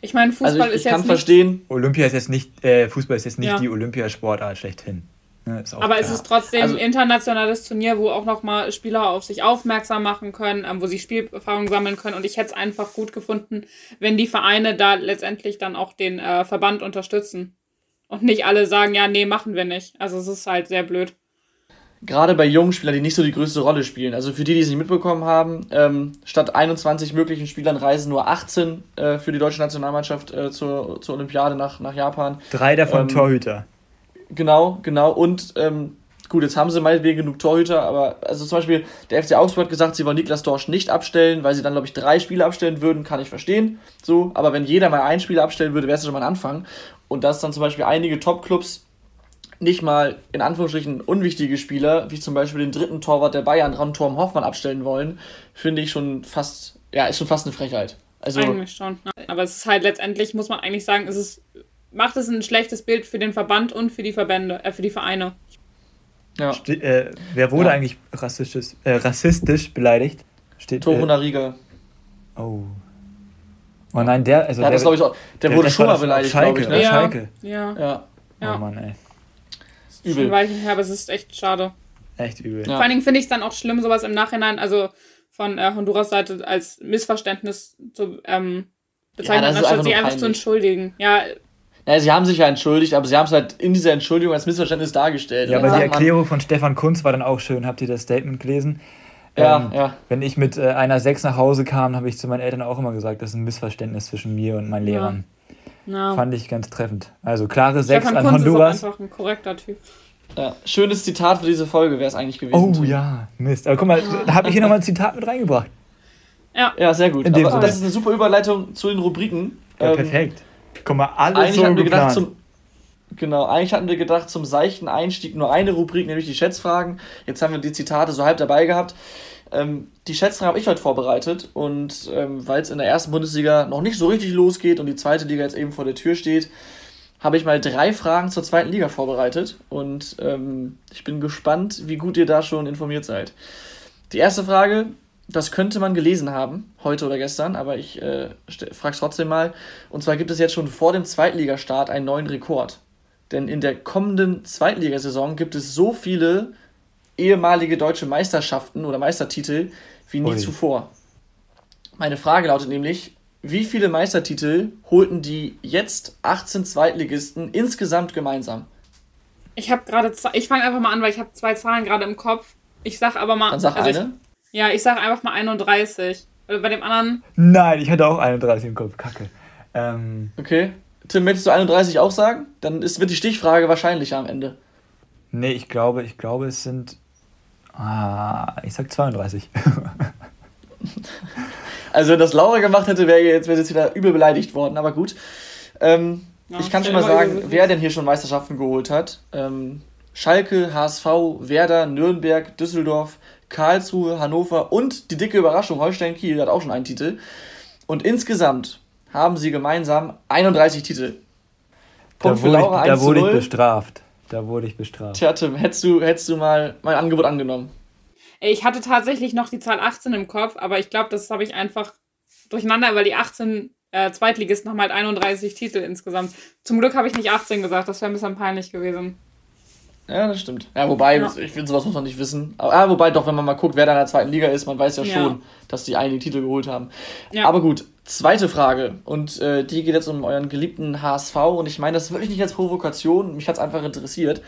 ich meine, Fußball also ich, ich ist jetzt kann verstehen. Olympia ist jetzt nicht, äh, Fußball ist jetzt nicht ja. die Olympiasportart schlechthin. Ne, Aber klar. es ist trotzdem also, ein internationales Turnier, wo auch nochmal Spieler auf sich aufmerksam machen können, ähm, wo sie Spielerfahrung sammeln können. Und ich hätte es einfach gut gefunden, wenn die Vereine da letztendlich dann auch den äh, Verband unterstützen. Und nicht alle sagen, ja, nee, machen wir nicht. Also es ist halt sehr blöd. Gerade bei jungen Spielern, die nicht so die größte Rolle spielen. Also für die, die es nicht mitbekommen haben, ähm, statt 21 möglichen Spielern reisen nur 18 äh, für die deutsche Nationalmannschaft äh, zur, zur Olympiade nach, nach Japan. Drei davon ähm, Torhüter. Genau, genau. Und ähm, gut, jetzt haben sie meinetwegen genug Torhüter, aber also zum Beispiel der FC Augsburg hat gesagt, sie wollen Niklas Dorsch nicht abstellen, weil sie dann, glaube ich, drei Spiele abstellen würden, kann ich verstehen. So, aber wenn jeder mal ein Spiel abstellen würde, wäre es schon mal ein Anfang. Und dass dann zum Beispiel einige Top-Clubs nicht mal in Anführungsstrichen unwichtige Spieler, wie zum Beispiel den dritten Torwart der Bayern, Ron-Torm Hoffmann, abstellen wollen, finde ich schon fast, ja, ist schon fast eine Frechheit. Also, eigentlich schon. Aber es ist halt letztendlich, muss man eigentlich sagen, es ist macht es ein schlechtes Bild für den Verband und für die Verbände, äh, für die Vereine. Ja. Ste äh, wer wurde ja. eigentlich rassistisch, äh, rassistisch beleidigt? Steht, Toruna äh, Riga. Oh. Oh nein, der, also ja, der, das, ich auch, der, der wurde schon mal beleidigt, glaube ich. Ne? Ja, Schalke. Ja. ja. ja. Oh Mann, ey. Übel. Schon Weichen her, aber es ist echt schade. Echt übel. Ja. Vor allen Dingen finde ich es dann auch schlimm, sowas im Nachhinein, also von äh, Honduras Seite als Missverständnis zu ähm, bezeichnen, ja, anstatt sie einfach zu entschuldigen. Ja, naja, sie haben sich ja entschuldigt, aber sie haben es halt in dieser Entschuldigung als Missverständnis dargestellt. Ja, aber die Erklärung von Stefan Kunz war dann auch schön. Habt ihr das Statement gelesen? Ja, ähm, ja. Wenn ich mit äh, einer Sechs nach Hause kam, habe ich zu meinen Eltern auch immer gesagt, das ist ein Missverständnis zwischen mir und meinen Lehrern. Ja. Fand ich ganz treffend. Also klare Sechs an Kunz Honduras. Ist einfach ein korrekter Typ. Ja, schönes Zitat für diese Folge wäre es eigentlich gewesen. Oh ja, Mist. Aber guck mal, da habe ich hier nochmal ein Zitat mit reingebracht. Ja, ja sehr gut. Aber das ist eine super Überleitung zu den Rubriken. Ja, ähm, perfekt. Guck mal, alles eigentlich so hatten wir gedacht zum Genau, eigentlich hatten wir gedacht, zum seichten Einstieg nur eine Rubrik, nämlich die Schätzfragen. Jetzt haben wir die Zitate so halb dabei gehabt. Ähm, die Schätzfragen habe ich heute vorbereitet und ähm, weil es in der ersten Bundesliga noch nicht so richtig losgeht und die zweite Liga jetzt eben vor der Tür steht, habe ich mal drei Fragen zur zweiten Liga vorbereitet und ähm, ich bin gespannt, wie gut ihr da schon informiert seid. Die erste Frage, das könnte man gelesen haben, heute oder gestern, aber ich äh, frage es trotzdem mal. Und zwar gibt es jetzt schon vor dem Zweitligastart einen neuen Rekord. Denn in der kommenden Zweitligasaison gibt es so viele ehemalige deutsche Meisterschaften oder Meistertitel wie nie Ui. zuvor. Meine Frage lautet nämlich, wie viele Meistertitel holten die jetzt 18 Zweitligisten insgesamt gemeinsam? Ich habe gerade, ich fange einfach mal an, weil ich habe zwei Zahlen gerade im Kopf. Ich sag aber mal. Dann sag also eine. Ich, ja, ich sag einfach mal 31. Bei dem anderen. Nein, ich hatte auch 31 im Kopf. Kacke. Ähm, okay. Tim, möchtest du 31 auch sagen? Dann ist, wird die Stichfrage wahrscheinlicher am Ende. Nee, ich glaube, ich glaube, es sind. Ah, ich sag 32. also, wenn das Laura gemacht hätte, wäre jetzt, wär jetzt wieder übel beleidigt worden, aber gut. Ähm, ja, ich kann schon mal sagen, wer denn hier schon Meisterschaften geholt hat. Ähm, Schalke, HSV, Werder, Nürnberg, Düsseldorf, Karlsruhe, Hannover und die dicke Überraschung, Holstein Kiel hat auch schon einen Titel. Und insgesamt haben sie gemeinsam 31 Titel. Punkt da für Laura, ich, Da wurde ich bestraft. Da wurde ich bestraft. Tja, Tim, hättest du, hättest du mal mein Angebot angenommen? Ich hatte tatsächlich noch die Zahl 18 im Kopf, aber ich glaube, das habe ich einfach durcheinander, weil die 18 äh, Zweitligisten haben halt 31 Titel insgesamt. Zum Glück habe ich nicht 18 gesagt, das wäre ein bisschen peinlich gewesen. Ja, das stimmt. Ja, wobei, ja. ich finde, sowas muss man nicht wissen. Aber, ah, wobei doch, wenn man mal guckt, wer da in der zweiten Liga ist, man weiß ja, ja. schon, dass die einige Titel geholt haben. Ja. Aber gut, zweite Frage. Und äh, die geht jetzt um euren geliebten HSV. Und ich meine das wirklich nicht als Provokation. Mich hat es einfach interessiert.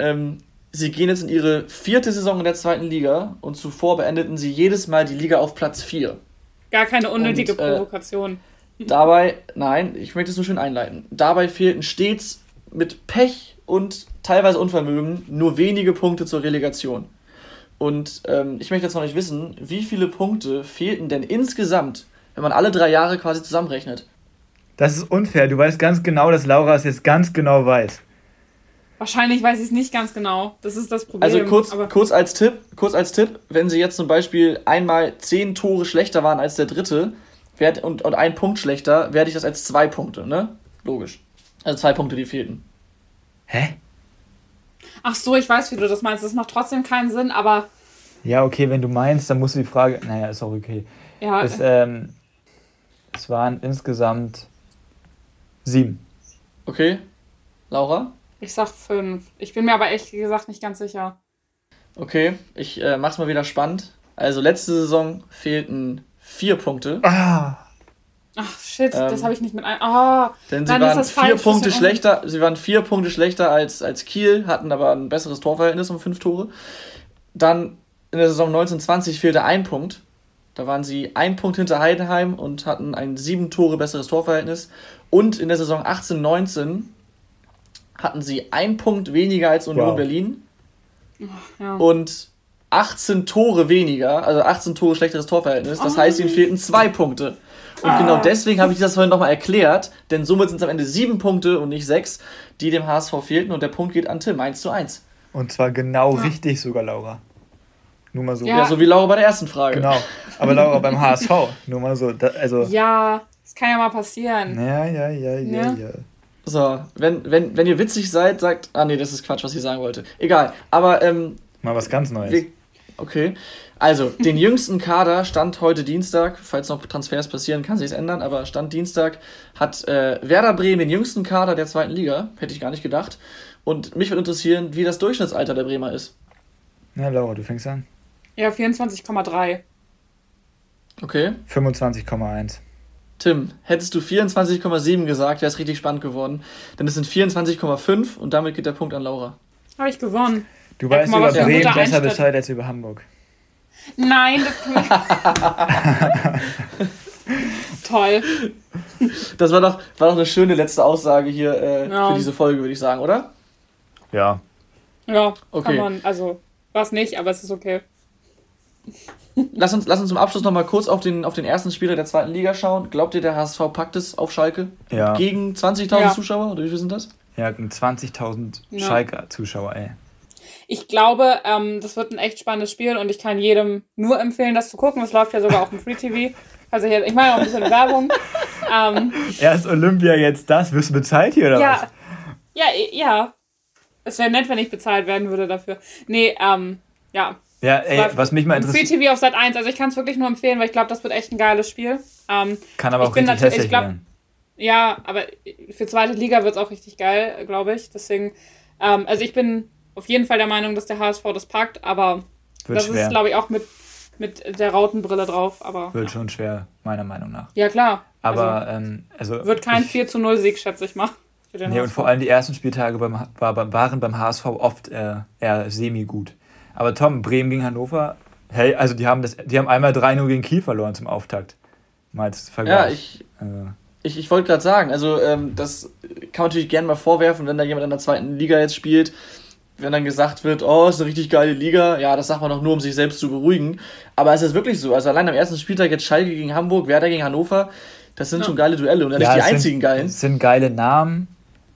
Ähm, sie gehen jetzt in ihre vierte Saison in der zweiten Liga und zuvor beendeten sie jedes Mal die Liga auf Platz 4. Gar keine unnötige und, äh, Provokation. Dabei, nein, ich möchte es nur schön einleiten. Dabei fehlten stets mit Pech und teilweise Unvermögen nur wenige Punkte zur Relegation. Und ähm, ich möchte jetzt noch nicht wissen, wie viele Punkte fehlten denn insgesamt, wenn man alle drei Jahre quasi zusammenrechnet? Das ist unfair. Du weißt ganz genau, dass Laura es jetzt ganz genau weiß. Wahrscheinlich weiß ich es nicht ganz genau. Das ist das Problem. Also kurz, kurz, als Tipp, kurz als Tipp, wenn sie jetzt zum Beispiel einmal zehn Tore schlechter waren als der dritte werd, und, und ein Punkt schlechter, werde ich das als zwei Punkte, ne? Logisch. Also zwei Punkte, die fehlten. Hä? Ach so, ich weiß, wie du das meinst. Das macht trotzdem keinen Sinn, aber. Ja, okay, wenn du meinst, dann musst du die Frage. Naja, ist auch okay. Ja. Es, ähm, es waren insgesamt sieben. Okay. Laura? Ich sag fünf. Ich bin mir aber ehrlich gesagt nicht ganz sicher. Okay, ich äh, mach's mal wieder spannend. Also letzte Saison fehlten vier Punkte. Ah. Ach shit, ähm, das habe ich nicht mit ein. Oh, denn sie waren vier Punkte schlechter. Sie waren vier Punkte schlechter als, als Kiel, hatten aber ein besseres Torverhältnis um fünf Tore. Dann in der Saison 1920 fehlte ein Punkt. Da waren sie ein Punkt hinter Heidenheim und hatten ein sieben Tore besseres Torverhältnis. Und in der Saison 18-19 hatten sie ein Punkt weniger als Union wow. Berlin. Ja. Und 18 Tore weniger, also 18 Tore schlechteres Torverhältnis. Das oh. heißt, ihnen fehlten zwei Punkte. Und ah. genau deswegen habe ich das vorhin nochmal erklärt, denn somit sind es am Ende sieben Punkte und nicht sechs, die dem HSV fehlten und der Punkt geht an Tim, 1 zu 1. Und zwar genau ja. richtig sogar, Laura. Nur mal so. Ja. ja. so wie Laura bei der ersten Frage. Genau. Aber Laura beim HSV, nur mal so. Da, also ja, das kann ja mal passieren. Ja, ja, ja, ja, ja. ja. So, wenn, wenn, wenn ihr witzig seid, sagt. Ah, nee, das ist Quatsch, was ich sagen wollte. Egal. Aber. Ähm, mal was ganz Neues. Wir, okay. Also, den jüngsten Kader stand heute Dienstag, falls noch Transfers passieren, kann sich ändern, aber stand Dienstag, hat äh, Werder Bremen den jüngsten Kader der zweiten Liga, hätte ich gar nicht gedacht. Und mich würde interessieren, wie das Durchschnittsalter der Bremer ist. Na, Laura, du fängst an. Ja, 24,3. Okay. 25,1. Tim, hättest du 24,7 gesagt, wäre es richtig spannend geworden. Denn es sind 24,5 und damit geht der Punkt an Laura. Habe ich gewonnen. Du ja, weißt über Bremen besser Bescheid als über Hamburg. Nein, das Toll. Das war doch, war doch eine schöne letzte Aussage hier äh, ja. für diese Folge, würde ich sagen, oder? Ja. Ja, okay. kann man. Also, war es nicht, aber es ist okay. Lass uns, lass uns zum Abschluss nochmal kurz auf den, auf den ersten Spieler der zweiten Liga schauen. Glaubt ihr, der HSV packt es auf Schalke? Ja. Gegen 20.000 ja. Zuschauer? Oder wie viel sind das? Ja, gegen 20.000 ja. Schalke-Zuschauer, ey. Ich glaube, ähm, das wird ein echt spannendes Spiel und ich kann jedem nur empfehlen, das zu gucken. Es läuft ja sogar auch im Free TV. Also hier, ich meine auch ein bisschen Werbung. Ähm, Erst Olympia, jetzt das. Wirst du bezahlt hier oder ja, was? Ja, ja. Es wäre nett, wenn ich bezahlt werden würde dafür. Nee, ähm, ja. Ja, ey, was mich mal interessiert. Free TV auf Sat 1, also ich kann es wirklich nur empfehlen, weil ich glaube, das wird echt ein geiles Spiel. Ähm, kann aber auch richtig hässlich werden. Ja, aber für zweite Liga wird es auch richtig geil, glaube ich. Deswegen, ähm, also ich bin auf jeden Fall der Meinung, dass der HSV das packt, aber Wird das schwer. ist, glaube ich, auch mit, mit der Rautenbrille drauf. Aber, Wird ja. schon schwer, meiner Meinung nach. Ja, klar. Aber, also, ähm, also Wird kein ich, 4 zu 0 Sieg, schätze ich mal. Nee, HSV. und vor allem die ersten Spieltage beim, war, waren beim HSV oft äh, eher semi-gut. Aber Tom, Bremen gegen Hannover, hey, also die haben, das, die haben einmal 3-0 gegen Kiel verloren zum Auftakt. Mal als Vergleich. Ja, ich, also. ich, ich wollte gerade sagen, also ähm, das kann man natürlich gerne mal vorwerfen, wenn da jemand in der zweiten Liga jetzt spielt, wenn dann gesagt wird, oh, ist eine richtig geile Liga, ja, das sagt man doch nur, um sich selbst zu beruhigen. Aber es ist wirklich so. Also allein am ersten Spieltag jetzt Schalke gegen Hamburg, Werder gegen Hannover, das sind ja. schon geile Duelle und ja, nicht die einzigen sind, geilen. Es sind geile Namen.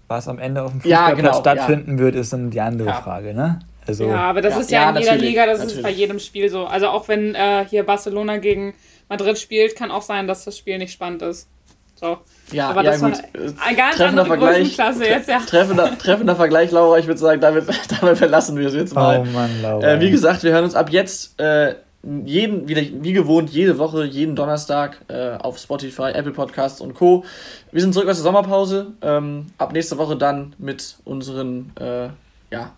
Was am Ende auf dem Fußballplatz ja, genau, stattfinden wird, ist dann die andere Frage, ne? Also, ja, aber das ist ja, in jeder Liga, das natürlich. ist bei jedem Spiel so. Also auch wenn äh, hier Barcelona gegen Madrid spielt, kann auch sein, dass das Spiel nicht spannend ist. So. Ja, aber ja, das gut. war ein ganz treffender Vergleich. Jetzt, ja. treffender, treffender Vergleich, Laura. Ich würde sagen, damit, damit verlassen wir es jetzt mal. Oh Mann, Laura. Äh, wie gesagt, wir hören uns ab jetzt äh, jeden, wieder, wie gewohnt, jede Woche, jeden Donnerstag äh, auf Spotify, Apple Podcasts und Co. Wir sind zurück aus der Sommerpause. Ähm, ab nächste Woche dann mit unseren äh, ja,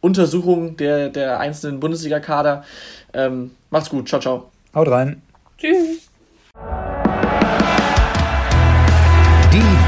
Untersuchungen der, der einzelnen Bundesliga-Kader. Ähm, macht's gut. Ciao, ciao. Haut rein. Tschüss.